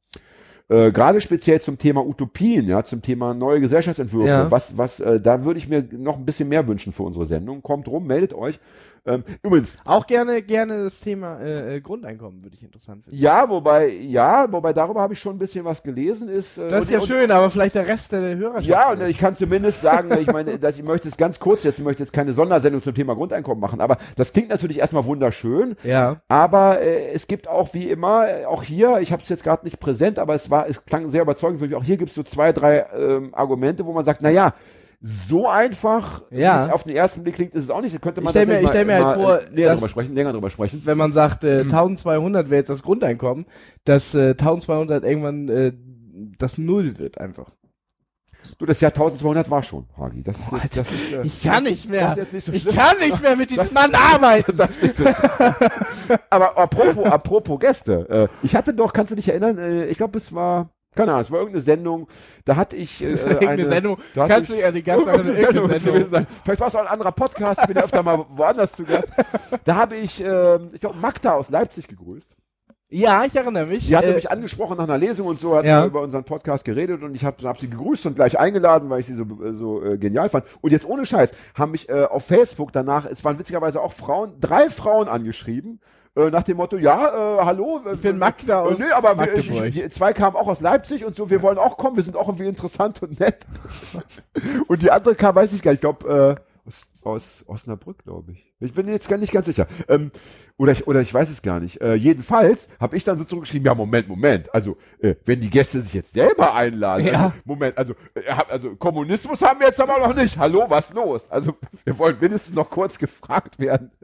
äh, gerade speziell zum Thema Utopien, ja, zum Thema neue Gesellschaftsentwürfe, Ja. was, was, äh, da würde ich mir noch ein bisschen mehr wünschen für unsere Sendung. Kommt rum, meldet euch. Ähm, übrigens, Auch gerne, gerne das Thema äh, äh, Grundeinkommen würde ich interessant finden. ja, wobei, ja, wobei darüber habe ich schon ein bisschen was gelesen. Ist, äh, Das ist ja und- schön, aber vielleicht der Rest der Hörerschaft. Ja, und ich kann zumindest sagen, ich meine, [LAUGHS] dass ich möchte es ganz kurz jetzt, ich möchte jetzt keine Sondersendung zum Thema Grundeinkommen machen, aber das klingt natürlich erstmal wunderschön. ja. Aber äh, es gibt auch wie immer, auch hier, ich habe es jetzt gerade nicht präsent, aber es war, es klang sehr überzeugend für mich. Auch hier gibt es so zwei, drei ähm, Argumente, wo man sagt, na ja, so einfach, Ja. wie es auf den ersten Blick klingt, ist es auch nicht. Da könnte man Ich stell mir- ich stell mir mal, halt vor, äh, näher dass- drüber sprechen, länger drüber sprechen. Wenn man sagt, äh, 1200 wäre jetzt das Grundeinkommen, dass äh, 1200 irgendwann äh, das Null wird einfach. Du, das Jahr 1200 war schon, Hagi. Das ist jetzt, das ist, äh, Ich kann nicht Das mehr. nicht so Ich kann nicht mehr mit diesem Mann [LAUGHS] arbeiten. Das ist. Aber apropos, apropos Gäste. Äh, ich hatte doch, kannst du dich erinnern, äh, ich glaube, es war, keine Ahnung, es war irgendeine Sendung, da hatte ich äh, [LAUGHS] Irgendeine eine Sendung. da Kannst du ja die ganze Sache [LAUGHS] Irgendeine Sendung Sendung. sein. Vielleicht war es auch ein anderer Podcast, ich bin ja öfter mal woanders zu Gast. Da habe ich, ähm, ich glaube, Magda aus Leipzig gegrüßt. Ja, ich erinnere mich. Die hatte äh, mich angesprochen nach einer Lesung und so, hat Ja. über unseren Podcast geredet und ich habe hab sie gegrüßt und gleich eingeladen, weil ich sie so, so äh, genial fand. Und jetzt ohne Scheiß, haben mich äh, auf Facebook danach, es waren witzigerweise auch Frauen, drei Frauen angeschrieben, äh, nach dem Motto, ja, äh, hallo. äh, Ich bin Magda äh, aus nee, aber wir, ich, Magdeburg. die zwei kamen auch aus Leipzig und so, wir wollen auch kommen, wir sind auch irgendwie interessant und nett. [LAUGHS] und die andere kam, weiß ich gar nicht, ich glaube, äh, aus, aus Osnabrück, glaube ich. Ich bin jetzt gar nicht ganz sicher. Ähm, oder ich, oder ich weiß es gar nicht. Äh, jedenfalls habe ich dann so zurückgeschrieben, ja, Moment, Moment. Also, äh, wenn die Gäste sich jetzt selber einladen, Ja. also, Moment, also, äh, also Kommunismus haben wir jetzt aber noch nicht. Hallo, was los? Also, [LAUGHS] wir wollen mindestens noch kurz gefragt werden. [LAUGHS]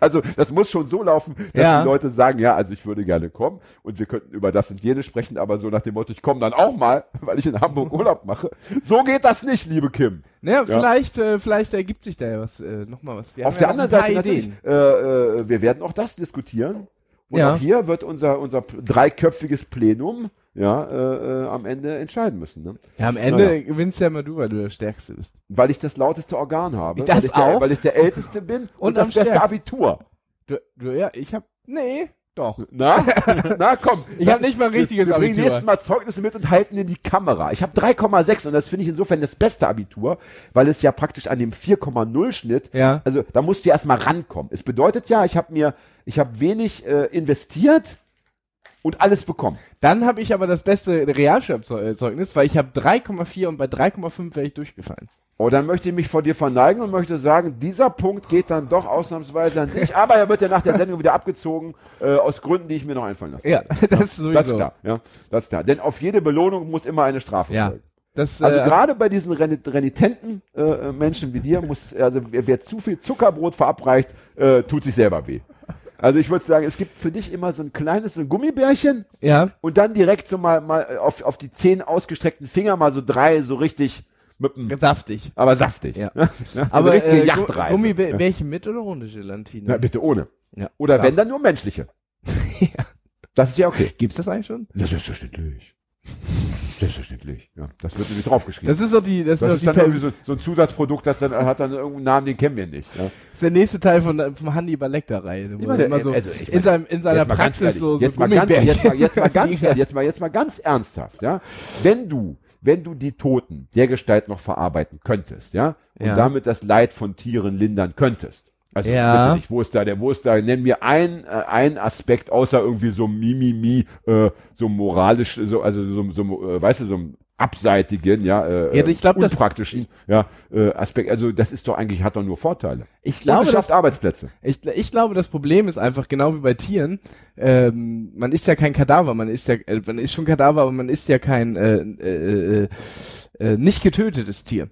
Also, das muss schon so laufen, dass Ja. die Leute sagen, ja, also ich würde gerne kommen und wir könnten über das und jenes sprechen, aber so nach dem Motto, ich komme dann auch mal, [LAUGHS] weil ich in Hamburg Urlaub mache. So geht das nicht, liebe Kim. Naja, vielleicht, äh, vielleicht ergibt sich da ja was, äh, nochmal was. Wir Auf der ja anderen Seite natürlich, äh, äh, wir werden auch das diskutieren. Und Ja. auch hier wird unser, unser dreiköpfiges Plenum ja, äh, äh, am Ende entscheiden müssen. Ne? Ja, am Ende Naja. gewinnst ja immer du, weil du der Stärkste bist. Weil ich das lauteste Organ habe. Das weil, ich der, auch? weil ich der Älteste bin [LAUGHS] und, Und das beste. Abitur. Du, du, ja, ich hab, nee, doch. Na, [LAUGHS] na komm. Ich Das- hab nicht mal ein richtiges wir, wir Abitur. nächstes Mal Zeugnisse mit und halten in die Kamera. Ich habe 3,6 und das finde ich insofern das beste Abitur, weil es ja praktisch an dem 4,0 Schnitt, Ja. also da musst du ja erstmal rankommen. Es bedeutet ja, ich habe mir, ich habe wenig äh, investiert und alles bekommen. Dann habe ich aber das beste Realschulzeugnis, weil ich habe 3,4 und bei 3,5 wäre ich durchgefallen. Oh, dann möchte ich mich vor dir verneigen und möchte sagen, dieser Punkt geht dann doch ausnahmsweise an dich, aber er wird ja nach der Sendung wieder abgezogen, äh, aus Gründen, die ich mir noch einfallen lasse. Ja, [LAUGHS] das ist sowieso. Das ist klar, ja, das ist klar. Denn auf jede Belohnung muss immer eine Strafe Ja. folgen. Das, Also äh, gerade bei diesen reni- renitenten äh, äh, Menschen wie dir muss, also wer, wer zu viel Zuckerbrot verabreicht, äh, tut sich selber weh. Also ich würde sagen, es gibt für dich immer so ein kleines so ein Gummibärchen ja, und dann direkt so mal, mal auf, auf die zehn ausgestreckten Finger mal so drei so richtig mit dem, saftig. aber saftig. Ja. [LAUGHS] Ne? So Aber eine richtige äh, Yachtreise. Gummibärchen mit oder ohne Gelatine? Na, bitte ohne. Ja. Oder Ja. wenn, dann nur menschliche. [LAUGHS] Das ist ja okay. Gibt's das eigentlich schon? Das ist selbstverständlich. Selbstverständlich. Ja, das wird nämlich draufgeschrieben. Das ist doch die, das, Das ist, doch dann die irgendwie so, so ein Zusatzprodukt, das dann hat dann irgendeinen Namen, den kennen wir nicht. Ja. das ist der nächste Teil von vom Hannibal Lecter Reihe, wo Immer er so also in meine, seinem in seiner Praxis so so jetzt, mal ganz, jetzt, mal, jetzt mal [LAUGHS] ganz jetzt mal jetzt mal ganz ernsthaft, ja. Wenn du wenn du die Toten der Gestalt noch verarbeiten könntest, ja, und Ja. damit das Leid von Tieren lindern könntest. Also Ja. bitte nicht, wo ist da der, wo ist da, nenn mir ein, äh, ein Aspekt außer irgendwie so Mimimi, äh, so moralisch, so, also so, so äh, weißt du, so einem abseitigen, ja, äh, Ja, ich glaub, das- unpraktischen, ja, äh, Aspekt. Also das ist doch eigentlich, hat doch nur Vorteile. Ich glaube, es schafft das, Arbeitsplätze. ich, ich glaube, das Problem ist einfach genau wie bei Tieren. Ähm, man ist ja kein Kadaver, man ist ja, äh, man ist schon Kadaver, aber man ist ja kein äh, äh, äh, äh, nicht getötetes Tier.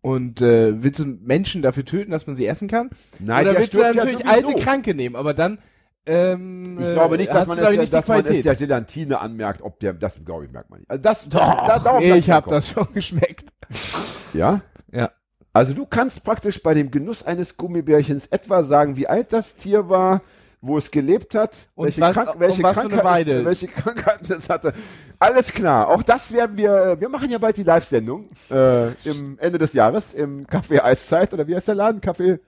Und äh, willst du Menschen dafür töten, dass man sie essen kann? Nein, Oder der willst du ja natürlich sowieso. alte Kranke nehmen? Aber dann ähm, Ich glaube nicht, äh, dass man, es, ich, nicht dass man es der Gelatine anmerkt, ob der, das glaube ich, merkt man nicht. Also das, da, darauf Nee, ich habe das schon geschmeckt. Ja? Ja. Also du kannst praktisch bei dem Genuss eines Gummibärchens etwa sagen, wie alt das Tier war, wo es gelebt hat, Und welche, was- Krank welche, Krankheiten, welche Krankheiten es hatte. Alles klar. Auch das werden wir, wir machen ja bald die Live-Sendung äh, im Ende des Jahres im Café Eiszeit oder wie heißt der Laden? Café,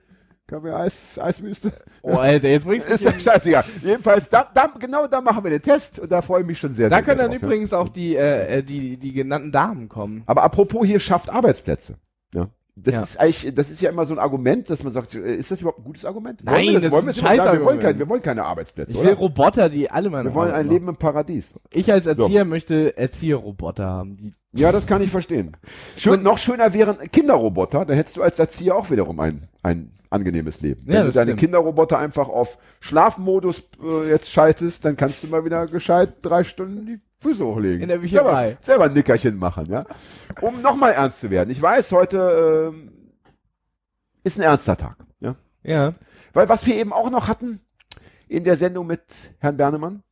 Café Eis, Eiswüste? Oh, Alter, jetzt bringst du Ist ja scheißegal. Jedenfalls, da, da, genau da machen wir den Test und da freue ich mich schon sehr. Da sehr können dann drauf, ja. übrigens auch die, äh, äh, die, die genannten Damen kommen. Aber apropos hier schafft Arbeitsplätze. Ja. Das Ja. ist eigentlich, das ist ja immer so ein Argument, dass man sagt, äh, ist das überhaupt ein gutes Argument? Nein, wir das wollen ist wir ein immer sagen, wir wollen, Scheißargument. kein, wir wollen keine Arbeitsplätze, Ich will oder? Roboter, die alle meine Wir wollen ein. Leben im Paradies. Ich als Erzieher möchte Erzieherroboter haben. Die, Ja, das kann ich verstehen. Schön, noch schöner wären Kinderroboter, dann hättest du als Erzieher auch wiederum ein, ein angenehmes Leben. Ja, Wenn du deine stimmt. Kinderroboter einfach auf Schlafmodus äh, jetzt schaltest, dann kannst du mal wieder gescheit drei Stunden die Füße hochlegen. In der Bücherei. Selber, selber ein Nickerchen machen, ja. Um nochmal ernst zu werden. Ich weiß, heute ähm, ist ein ernster Tag, ja. ja. Weil was wir eben auch noch hatten in der Sendung mit Herrn Bernemann,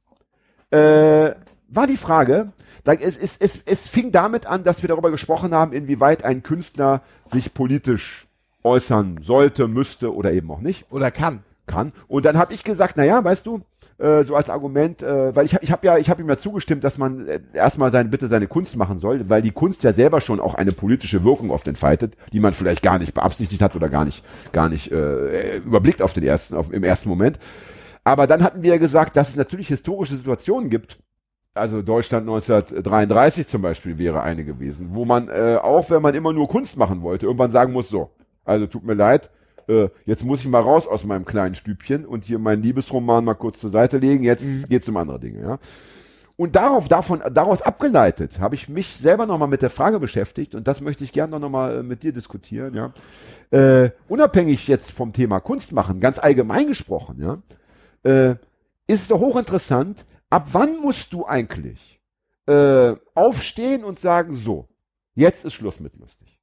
äh, war die Frage, es, es, es, es fing damit an, dass wir darüber gesprochen haben, inwieweit ein Künstler sich politisch äußern sollte, müsste oder eben auch nicht Oder kann. kann. Und dann habe ich gesagt, naja, weißt du, äh, so als Argument, äh, weil ich, ich habe ja, ich habe ihm ja zugestimmt, dass man äh, erstmal sein, bitte seine Kunst machen soll, weil die Kunst ja selber schon auch eine politische Wirkung oft entfaltet, die man vielleicht gar nicht beabsichtigt hat oder gar nicht, gar nicht äh, überblickt auf den ersten, auf, im ersten Moment. Aber dann hatten wir ja gesagt, dass es natürlich historische Situationen gibt. Also Deutschland 1933 zum Beispiel wäre eine gewesen, wo man äh, auch, wenn man immer nur Kunst machen wollte, irgendwann sagen muss, so, also tut mir leid, äh, jetzt muss ich mal raus aus meinem kleinen Stübchen und hier meinen Liebesroman mal kurz zur Seite legen, jetzt geht's um andere Dinge, ja. Und darauf, davon, daraus abgeleitet, habe ich mich selber nochmal mit der Frage beschäftigt und das möchte ich gerne nochmal äh, mit dir diskutieren, ja. Äh, unabhängig jetzt vom Thema Kunst machen, ganz allgemein gesprochen, ja, äh, ist es doch hochinteressant, ab wann musst du eigentlich äh, aufstehen und sagen, so, jetzt ist Schluss mit lustig.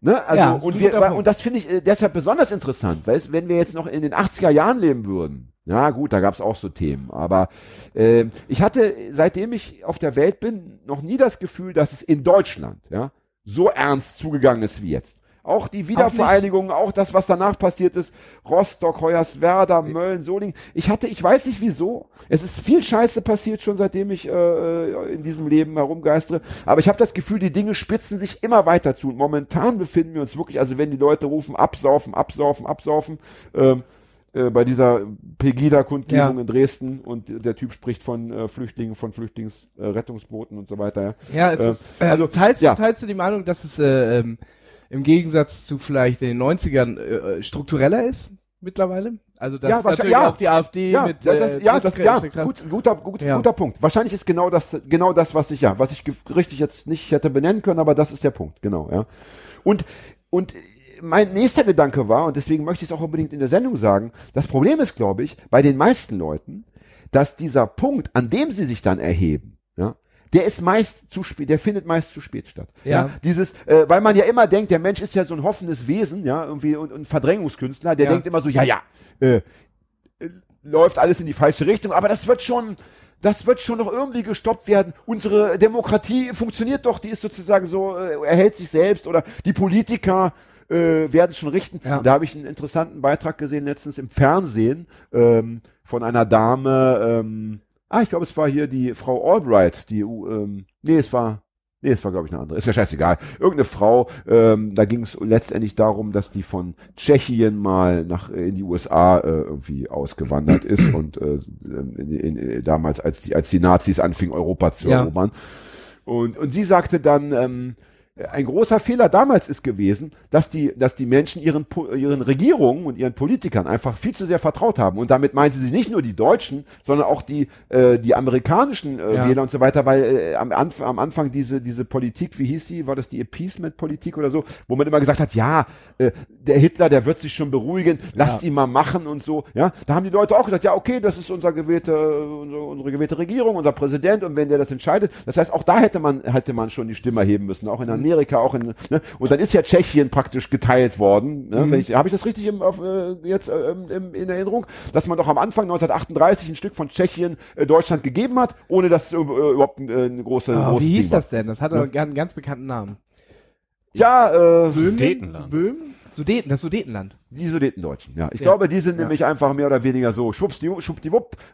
Ne? Also, Ja, und, wir, und das finde ich äh, deshalb besonders interessant, weil es, wenn wir jetzt noch in den 80er Jahren leben würden, ja gut, da gab es auch so Themen, aber äh, ich hatte, seitdem ich auf der Welt bin, noch nie das Gefühl, dass es in Deutschland ja, so ernst zugegangen ist wie jetzt. Auch die Wiedervereinigung, auch, das, was danach passiert ist, Rostock, Hoyerswerda, Mölln, Solingen. Ich hatte, ich weiß nicht wieso, es ist viel Scheiße passiert schon, seitdem ich äh, in diesem Leben herumgeistere. Aber ich habe das Gefühl, die Dinge spitzen sich immer weiter zu. Und momentan befinden wir uns wirklich, also wenn die Leute rufen, absaufen, absaufen, absaufen, ähm, äh, bei dieser Pegida-Kundgebung Ja. in Dresden und der Typ spricht von äh, Flüchtlingen, von Flüchtlingsrettungsbooten äh, und so weiter. Ja. Ja, es Äh, ist, äh, also, teilst, ja. teilst du die Meinung, dass es äh, ähm, im Gegensatz zu vielleicht in den 90ern äh, struktureller ist mittlerweile? Also dass Ja, wahrscheinlich- natürlich ja. auch die AfD Ja, mit ja, äh, das, ja, das, ja, Drittkraft- gut, guter, gut, Ja. guter Punkt. Wahrscheinlich ist genau das, genau das, was ich, ja, was ich richtig jetzt nicht hätte benennen können, aber das ist der Punkt, genau, ja. Und, und mein nächster Gedanke war, und deswegen möchte ich es auch unbedingt in der Sendung sagen, das Problem ist, glaube ich, bei den meisten Leuten, dass dieser Punkt, an dem sie sich dann erheben, ja, der ist meist zu spät, der findet meist zu spät statt. Ja. Dieses, äh, weil man ja immer denkt, der Mensch ist ja so ein hoffendes Wesen, ja, irgendwie und, und Verdrängungskünstler, der Ja. denkt immer so, ja, ja, äh, läuft alles in die falsche Richtung, aber das wird schon, das wird schon noch irgendwie gestoppt werden. Unsere Demokratie funktioniert doch, die ist sozusagen so, äh, erhält sich selbst oder die Politiker äh, werden schon richten. Ja. Und da habe ich einen interessanten Beitrag gesehen letztens im Fernsehen ähm, von einer Dame, ähm, ah, ich glaube, es war hier die Frau Albright, die, ähm, nee, es war, Nee, es war, glaube ich, eine andere. Ist ja scheißegal. Irgendeine Frau, ähm, da ging es letztendlich darum, dass die von Tschechien mal nach äh, in die USA äh, irgendwie ausgewandert ist [CLEARS THROAT] und äh, in, in, in, damals, als die, als die Nazis anfingen, Europa zu Ja. erobern. Und, und sie sagte dann, ähm, ein großer Fehler damals ist gewesen, dass die, dass die Menschen ihren, ihren Regierungen und ihren Politikern einfach viel zu sehr vertraut haben. Und damit meinte sie nicht nur die Deutschen, sondern auch die, äh, die amerikanischen äh, Ja. Wähler und so weiter, weil äh, am, Anf am Anfang diese, diese Politik, wie hieß sie, war das die Appeasement-Politik oder so, wo man immer gesagt hat, ja, äh, der Hitler, der wird sich schon beruhigen, lasst ihn mal machen und so. Ja, da haben die Leute auch gesagt, ja, okay, das ist unser gewählte, unsere, unsere gewählte Regierung, unser Präsident und wenn der das entscheidet, das heißt, auch da hätte man, hätte man schon die Stimme erheben müssen, auch in Amerika, auch in, ne? und dann ist ja Tschechien praktisch geteilt worden, ne? Wenn ich, habe ich das richtig im, auf, äh, jetzt äh, im, in Erinnerung, dass man doch am Anfang 1938 ein Stück von Tschechien äh, Deutschland gegeben hat, ohne dass es äh, überhaupt äh, eine große, Ah, großes wie hieß Ding das denn? Das hat Ja. aber einen ganz bekannten Namen. Tja, äh, Sudetenland. Böhmen? Sudeten, das Sudetenland. die Sudetendeutschen, ja. Ich Ja. glaube, die sind nämlich einfach mehr oder weniger so,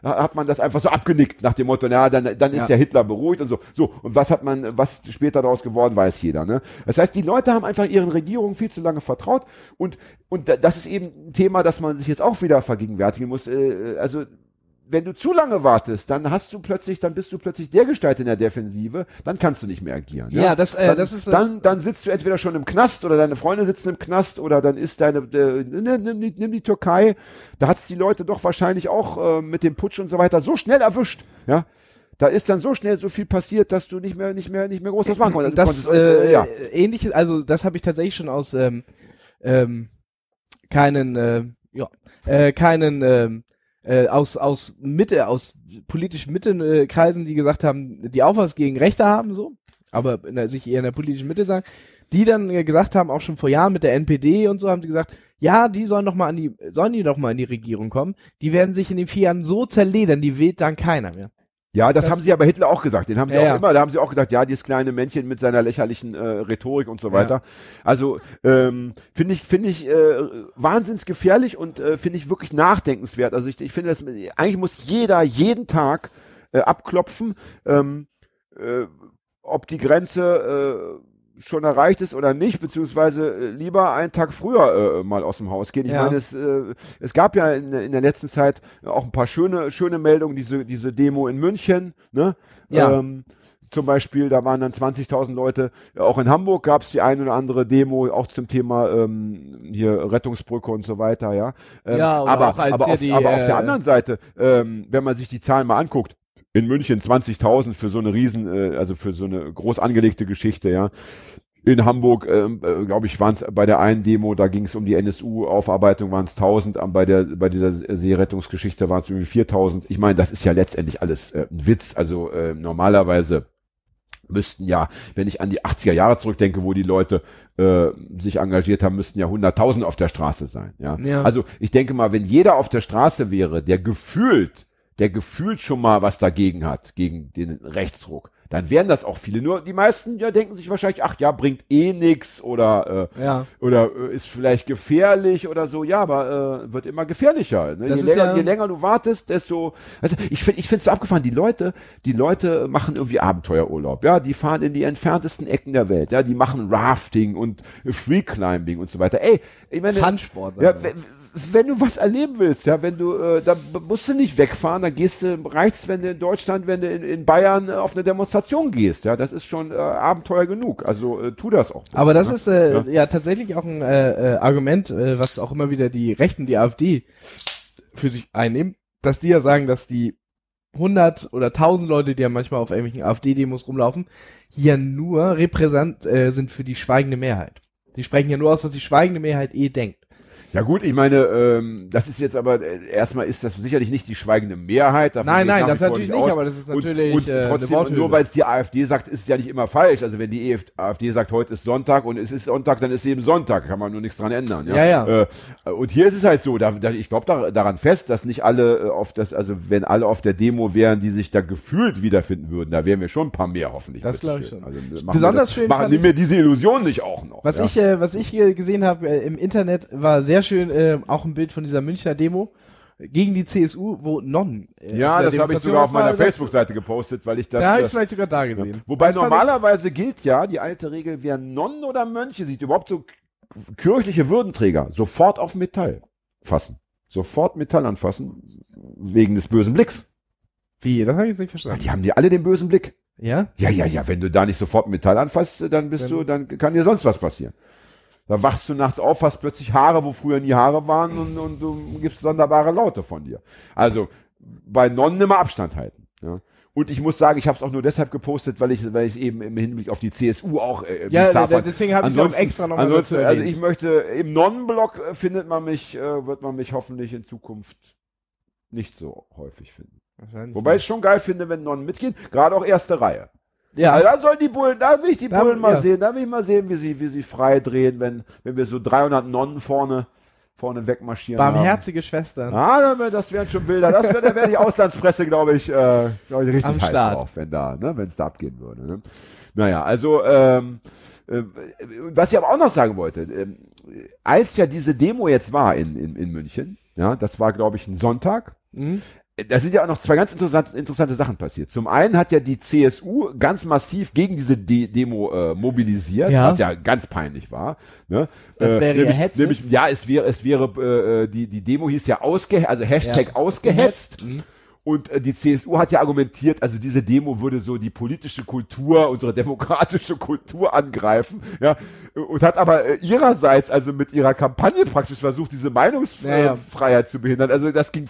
da hat man das einfach so abgenickt nach dem Motto, na, dann, dann ist Ja. der Hitler beruhigt und so. So, und was hat man, was später daraus geworden, weiß jeder, ne? Das heißt, die Leute haben einfach ihren Regierungen viel zu lange vertraut und, und da- das ist eben ein Thema, das man sich jetzt auch wieder vergegenwärtigen muss, äh, also, wenn du zu lange wartest, dann hast du plötzlich, dann bist du plötzlich der Gestalt in der Defensive, dann kannst du nicht mehr agieren. Ja, das, äh, dann, das ist, äh, dann, dann sitzt du entweder schon im Knast oder deine Freunde sitzen im Knast oder dann ist deine, äh, nimm, die- nimm die Türkei, da hat's die Leute doch wahrscheinlich auch äh, mit dem Putsch und so weiter so schnell erwischt, ja. Da ist dann so schnell so viel passiert, dass du nicht mehr, nicht mehr, nicht mehr groß was machen konntest. das konntest. Und, äh, äh, ja. ähnliches, also das habe ich tatsächlich schon aus ähm, ähm, keinen, äh, ja, äh, keinen ähm, äh, aus aus Mitte, aus politischen Mittenkreisen, äh, Kreisen, die gesagt haben, die auch was gegen Rechte haben, so, aber der, sich eher in der politischen Mitte sagen, die dann äh, gesagt haben, auch schon vor Jahren mit der NPD und so, haben die gesagt, ja, die sollen doch mal an die, sollen die doch mal in die Regierung kommen. Die werden sich in den vier Jahren so zerledern, die wählt dann keiner mehr. Ja, das, Das- haben sie aber Hitler auch gesagt. Den haben sie Ja, auch ja. immer, da haben sie auch gesagt, ja, dieses kleine Männchen mit seiner lächerlichen äh, Rhetorik und so weiter. Also ähm, finde ich, finde ich äh, wahnsinns gefährlich und äh, finde ich wirklich nachdenkenswert. Also ich, ich finde, das eigentlich muss jeder jeden Tag äh, abklopfen, ähm, äh, ob die Grenze äh, schon erreicht ist oder nicht, beziehungsweise äh, lieber einen Tag früher äh, mal aus dem Haus gehen. Ich Ja. meine, es, äh, es gab ja in, in der letzten Zeit auch ein paar schöne, schöne Meldungen, diese, diese Demo in München, ne? Ja. Ähm, zum Beispiel, da waren dann 20.000 Leute. Auch in Hamburg gab es die ein oder andere Demo, auch zum Thema ähm, hier Rettungsbrücke und so weiter, ja. Ähm, Ja, aber auch als aber, auf, die, aber auf der äh, anderen Seite, ähm, wenn man sich die Zahlen mal anguckt, in München 20.000 für so eine riesen, äh, also für so eine groß angelegte Geschichte, ja. In Hamburg, ähm, äh, glaube ich, waren es bei der einen Demo, da ging es um die NSU-Aufarbeitung, waren es 1000, ähm, bei der bei dieser Seerettungsgeschichte waren es irgendwie 4000. Ich meine, das ist ja letztendlich alles äh, ein Witz. Also äh, normalerweise müssten ja, wenn ich an die 80er Jahre zurückdenke, wo die Leute äh, sich engagiert haben, müssten ja 100.000 auf der Straße sein. Ja? Ja. Also ich denke mal, wenn jeder auf der Straße wäre, der gefühlt, der gefühlt schon mal was dagegen hat, gegen den Rechtsruck, dann wären das auch viele. Nur die meisten ja denken sich wahrscheinlich, ach ja, bringt eh nix oder äh, Ja. oder äh, ist vielleicht gefährlich oder so. Ja, aber äh, wird immer gefährlicher. Ne? Je, länger, ja- je länger du wartest, desto. Also ich finde, ich finde so abgefahren. Die Leute, die Leute machen irgendwie Abenteuerurlaub. Ja, die fahren in die entferntesten Ecken der Welt. Ja, die machen Rafting und äh, Free Climbing und so weiter. Ey, ich meine, Funsport. ja. Wenn, du was erleben willst, ja, wenn du, äh, da musst du nicht wegfahren, dann gehst du, reicht's, wenn du in Deutschland, wenn du in, in Bayern äh, auf eine Demonstration gehst, ja, das ist schon äh, Abenteuer genug. Also äh, tu das auch. Aber das ne? ist äh, Ja. ja. tatsächlich auch ein äh, äh, Argument, äh, was auch immer wieder die Rechten, die AfD für sich einnehmen, dass die ja sagen, dass die 100 oder 1000 Leute, die ja manchmal auf irgendwelchen AfD-Demos rumlaufen, hier nur repräsent äh, sind für die schweigende Mehrheit. Die sprechen ja nur aus, was die schweigende Mehrheit eh denkt. Ja gut, ich meine, ähm, das ist jetzt aber, äh, erstmal ist das sicherlich nicht die schweigende Mehrheit. davon Nein, nein, das natürlich nicht aus. aber das ist Und, natürlich und äh, eine trotzdem, Worthülse. nur weil es die AfD sagt, ist es ja nicht immer falsch. Also wenn die EF AfD sagt, heute ist Sonntag und es ist Sonntag, dann ist es eben Sonntag, kann man nur nichts dran ändern. Ja, Ja, ja. Äh, und hier ist es halt so, da, da, ich glaube da, daran fest, dass nicht alle äh, auf das, also wenn alle auf der Demo wären, die sich da gefühlt wiederfinden würden, da wären wir schon ein paar mehr hoffentlich. Das glaub ich schon. Also, machen Besonders das, schön Machen ich- mir diese Illusion nicht auch noch. Was ja? ich, äh, was ich äh, gesehen habe äh, im Internet, war sehr schön äh, auch ein Bild von dieser Münchner Demo gegen die CSU, wo Nonnen. Äh, ja, das habe ich sogar auf meiner Facebook-Seite gepostet, weil ich das. Da habe äh, ich vielleicht sogar da Ja. gesehen. Wobei Das normalerweise gilt ja die alte Regel, wer Nonnen oder Mönche sieht, überhaupt so kirchliche Würdenträger, sofort auf Metall fassen. Sofort Metall anfassen, wegen des bösen Blicks. Wie? Das habe ich jetzt nicht Ja, verstanden. die haben die alle den bösen Blick. Ja? Ja, ja, ja, wenn du da nicht sofort Metall anfasst, dann bist Dann- du, dann kann dir sonst was passieren. Da wachst du nachts auf, hast plötzlich Haare, wo früher nie Haare waren und, und du gibst sonderbare Laute von dir. Also bei Nonnen immer Abstand halten. Ja. Und ich muss sagen, ich habe es auch nur deshalb gepostet, weil ich, weil ich eben im Hinblick auf die CSU auch äh, Ja, da- fand. deswegen habe ich auch extra nochmal dazu also erwähnt. ich möchte, im Nonnenblock äh, findet man mich, äh, wird man mich hoffentlich in Zukunft nicht so häufig finden. Wobei ich es schon geil finde, wenn Nonnen mitgehen, gerade auch erste Reihe. Ja, da sollen die Bullen, da will ich die Da- Bullen mal ja. sehen, da will ich mal sehen, wie sie, wie sie frei drehen, wenn, wenn wir so 300 Nonnen vorne, vorne wegmarschieren. barmherzige Schwestern. Haben. Ah, das- wären schon Bilder, das wäre, wäre die Auslandspresse, glaube ich, äh, glaube ich, richtig Am heiß Start. drauf, wenn da, ne, wenn es da abgehen würde, ne. Naja, also, ähm, äh, was ich aber auch noch sagen wollte, ähm, als ja diese Demo jetzt war in, in, in München, ja, das war, glaube ich, ein Sonntag, Mhm. Da sind ja auch noch zwei ganz interessante, interessante Sachen passiert. Zum einen hat ja die CSU ganz massiv gegen diese De Demo äh, mobilisiert, Ja. was ja ganz peinlich war. Ne? Das wäre ja nämlich, Hetze. Nämlich, ja, es wäre, es wäre, äh, die, die Demo hieß ja ausge, also Hashtag Ja. ausgehetzt. Mhm. Und äh, die CSU hat ja argumentiert, also diese Demo würde so die politische Kultur, unsere demokratische Kultur angreifen, ja, und hat aber äh, ihrerseits, also mit ihrer Kampagne praktisch versucht, diese. Meinungsfreiheit zu behindern. Also das ging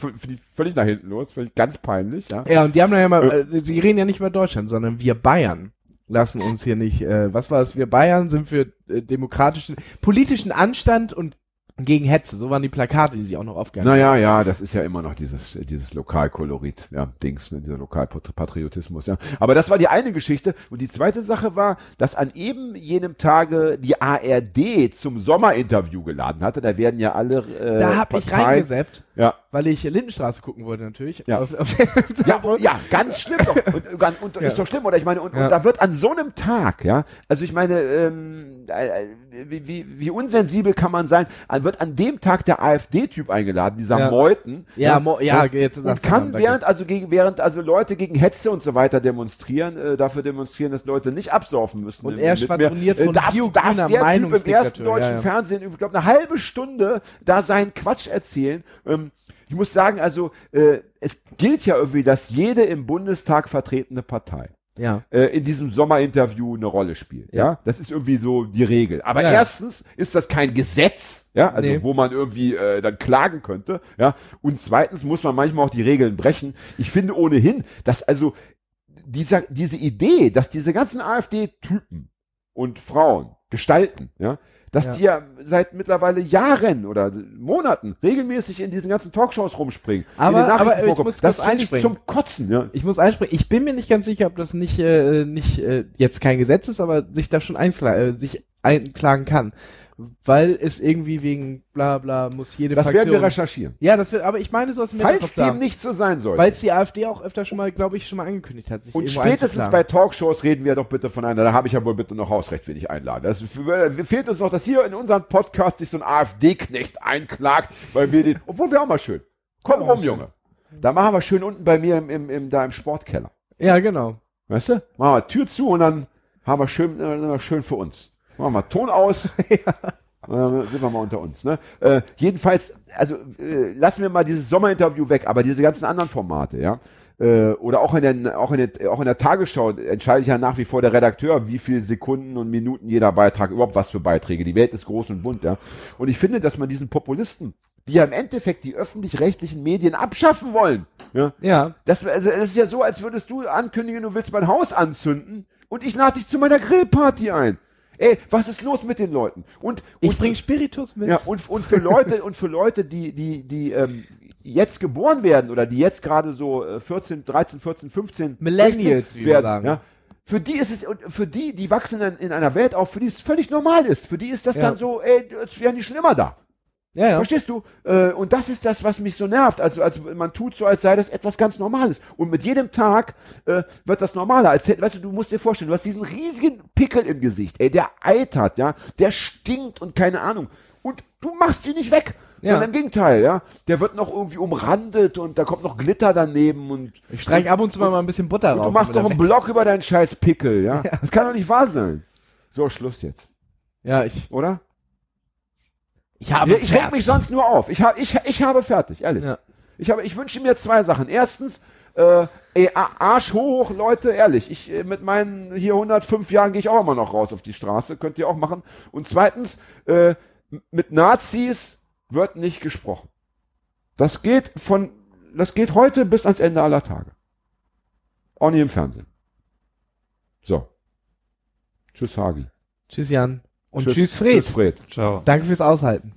völlig nach hinten los, völlig ganz peinlich, ja. Ja, und die haben ja mal, äh, sie reden ja nicht über Deutschland, sondern wir Bayern lassen uns hier nicht, äh, was war es, wir Bayern sind für äh, demokratischen, politischen Anstand und gegen Hetze. So waren die Plakate, die sie auch noch aufgehangen Naja, ja, das ist ja immer noch dieses, äh, dieses Lokalkolorit, ja, Dings, ne, dieser Lokalpatriotismus, ja. Aber das war die eine Geschichte. Und die zweite Sache war, dass an eben jenem Tage die ARD zum Sommerinterview geladen hatte. Da werden ja alle, äh, Da hab ich Parteien- reingeseppt, Ja. weil ich Lindenstraße gucken wollte natürlich. Ja. Auf, auf [LAUGHS] Ja, und, ja, ganz schlimm doch. Und, und, und Ja. ist doch schlimm, oder? Ich meine, und, Ja. und da wird an so einem Tag, ja, also ich meine, ähm, äh, äh, wie, wie, wie unsensibel kann man sein? An- Wird an dem Tag der AfD-Typ eingeladen, dieser Ja. Meuthen. Ja, Mo- ja, und, jetzt und kann während also gegen während also Leute gegen Hetze und so weiter demonstrieren, äh, dafür demonstrieren, dass Leute nicht absaufen müssen. Und er schwadroniert Äh, von darf, darf der Typ im ersten deutschen ja, ja. Fernsehen, ich glaube, eine halbe Stunde da seinen Quatsch erzählen. Ähm, ich muss sagen, also äh, es gilt ja irgendwie, dass jede im Bundestag vertretene Partei Ja. äh, in diesem Sommerinterview eine Rolle spielt. Ja. Ja. das ist irgendwie so die Regel. Aber Ja, erstens ist das kein Gesetz, ja, also Nee. wo man irgendwie äh, dann klagen könnte. Ja, und zweitens muss man manchmal auch die Regeln brechen. Ich finde ohnehin, dass also dieser diese Idee, dass diese ganzen AfD-Typen und Frauen gestalten, ja, dass Ja. die ja seit mittlerweile Jahren oder Monaten regelmäßig in diesen ganzen Talkshows rumspringen. Aber- aber ich muss das einspringen. zum Kotzen, ja. Ich muss einspringen. Ich bin mir nicht ganz sicher, ob das nicht, äh, nicht äh, jetzt kein Gesetz ist, aber sich da schon einkla äh, sich einklagen kann. Weil es irgendwie wegen bla bla muss jede Das werden Fraktion. wir recherchieren. ja, das wird, aber ich meine so aus dem Falls dem haben. nicht so sein sollte. Weil es die AfD auch öfter schon mal, glaube ich, schon mal angekündigt hat, sich Und spätestens bei Talkshows reden wir doch bitte von einer, da habe ich ja wohl bitte noch Hausrecht, wenn ich einladen. Das fehlt uns noch, dass hier in unserem Podcast sich so ein AfD-Knecht einklagt, weil wir den, obwohl wir auch mal schön. Komm Ja, rum. Junge. Da machen wir schön unten bei mir im, im, im, da im Sportkeller. Ja, genau. Weißt du? Machen wir Tür zu und dann haben wir schön, äh, schön für uns. Machen wir Ton aus. [LAUGHS] Und dann sind wir mal unter uns. Ne? Äh, jedenfalls, also äh, lassen wir mal dieses Sommerinterview weg, aber diese ganzen anderen Formate, ja. Äh, oder auch in, der, auch, in der, auch in der Tagesschau entscheidet ja nach wie vor der Redakteur, wie viel Sekunden und Minuten jeder Beitrag, überhaupt was für Beiträge. Die Welt ist groß und bunt, ja. Und ich finde, dass man diesen Populisten, die ja im Endeffekt die öffentlich-rechtlichen Medien abschaffen wollen, ja, Ja. das, also, das ist ja so, als würdest du ankündigen, du willst mein Haus anzünden und ich lade dich zu meiner Grillparty ein. Ey, was ist los mit den Leuten? Und, und Ich bring Spiritus mit. ja, und, und für Leute, und für Leute, die, die, die ähm, jetzt geboren werden oder die jetzt gerade so äh, 14, 13, 14, 15 Millennials, 16 wie wir werden, sagen. Ja, für die ist es, und für die, die wachsen in, in einer Welt auf, für die es völlig normal ist. Für die ist das Ja. dann so, ey, jetzt wären die schon immer da. Ja, ja. Verstehst du? Äh, und das ist das, was mich so nervt. Also, also man tut so, als sei das etwas ganz Normales. Und mit jedem Tag äh, wird das normaler. Als weißt du, du musst dir vorstellen, du hast diesen riesigen Pickel im Gesicht, ey, der eitert, ja, der stinkt und keine Ahnung. Und du machst ihn nicht weg. Ja. Sondern im Gegenteil, ja. Der wird noch irgendwie umrandet und da kommt noch Glitter daneben und Ich streich ab und zu mal mal ein bisschen Butter und drauf. du machst doch er einen. Block über deinen scheiß Pickel, [LAUGHS] ja. Das kann doch nicht wahr sein. So, Schluss jetzt, Ja, ich, oder? Ich habe Ja, ich reg mich sonst nur auf. Ich, hab, ich, ich habe fertig, ehrlich. Ja. Ich, habe, ich wünsche mir zwei Sachen. Erstens, äh, ey, Arsch hoch, Leute, ehrlich. Ich äh, mit meinen hier 105 Jahren gehe ich auch immer noch raus auf die Straße. Könnt ihr auch machen. Und zweitens, äh, mit Nazis wird nicht gesprochen. Das geht von, das geht heute bis ans Ende aller Tage. Auch nicht im Fernsehen. So. Tschüss, Hagi. Tschüss, Jan. Und tschüss, Fred. Tschüss, Fred. Ciao. Danke fürs Aushalten.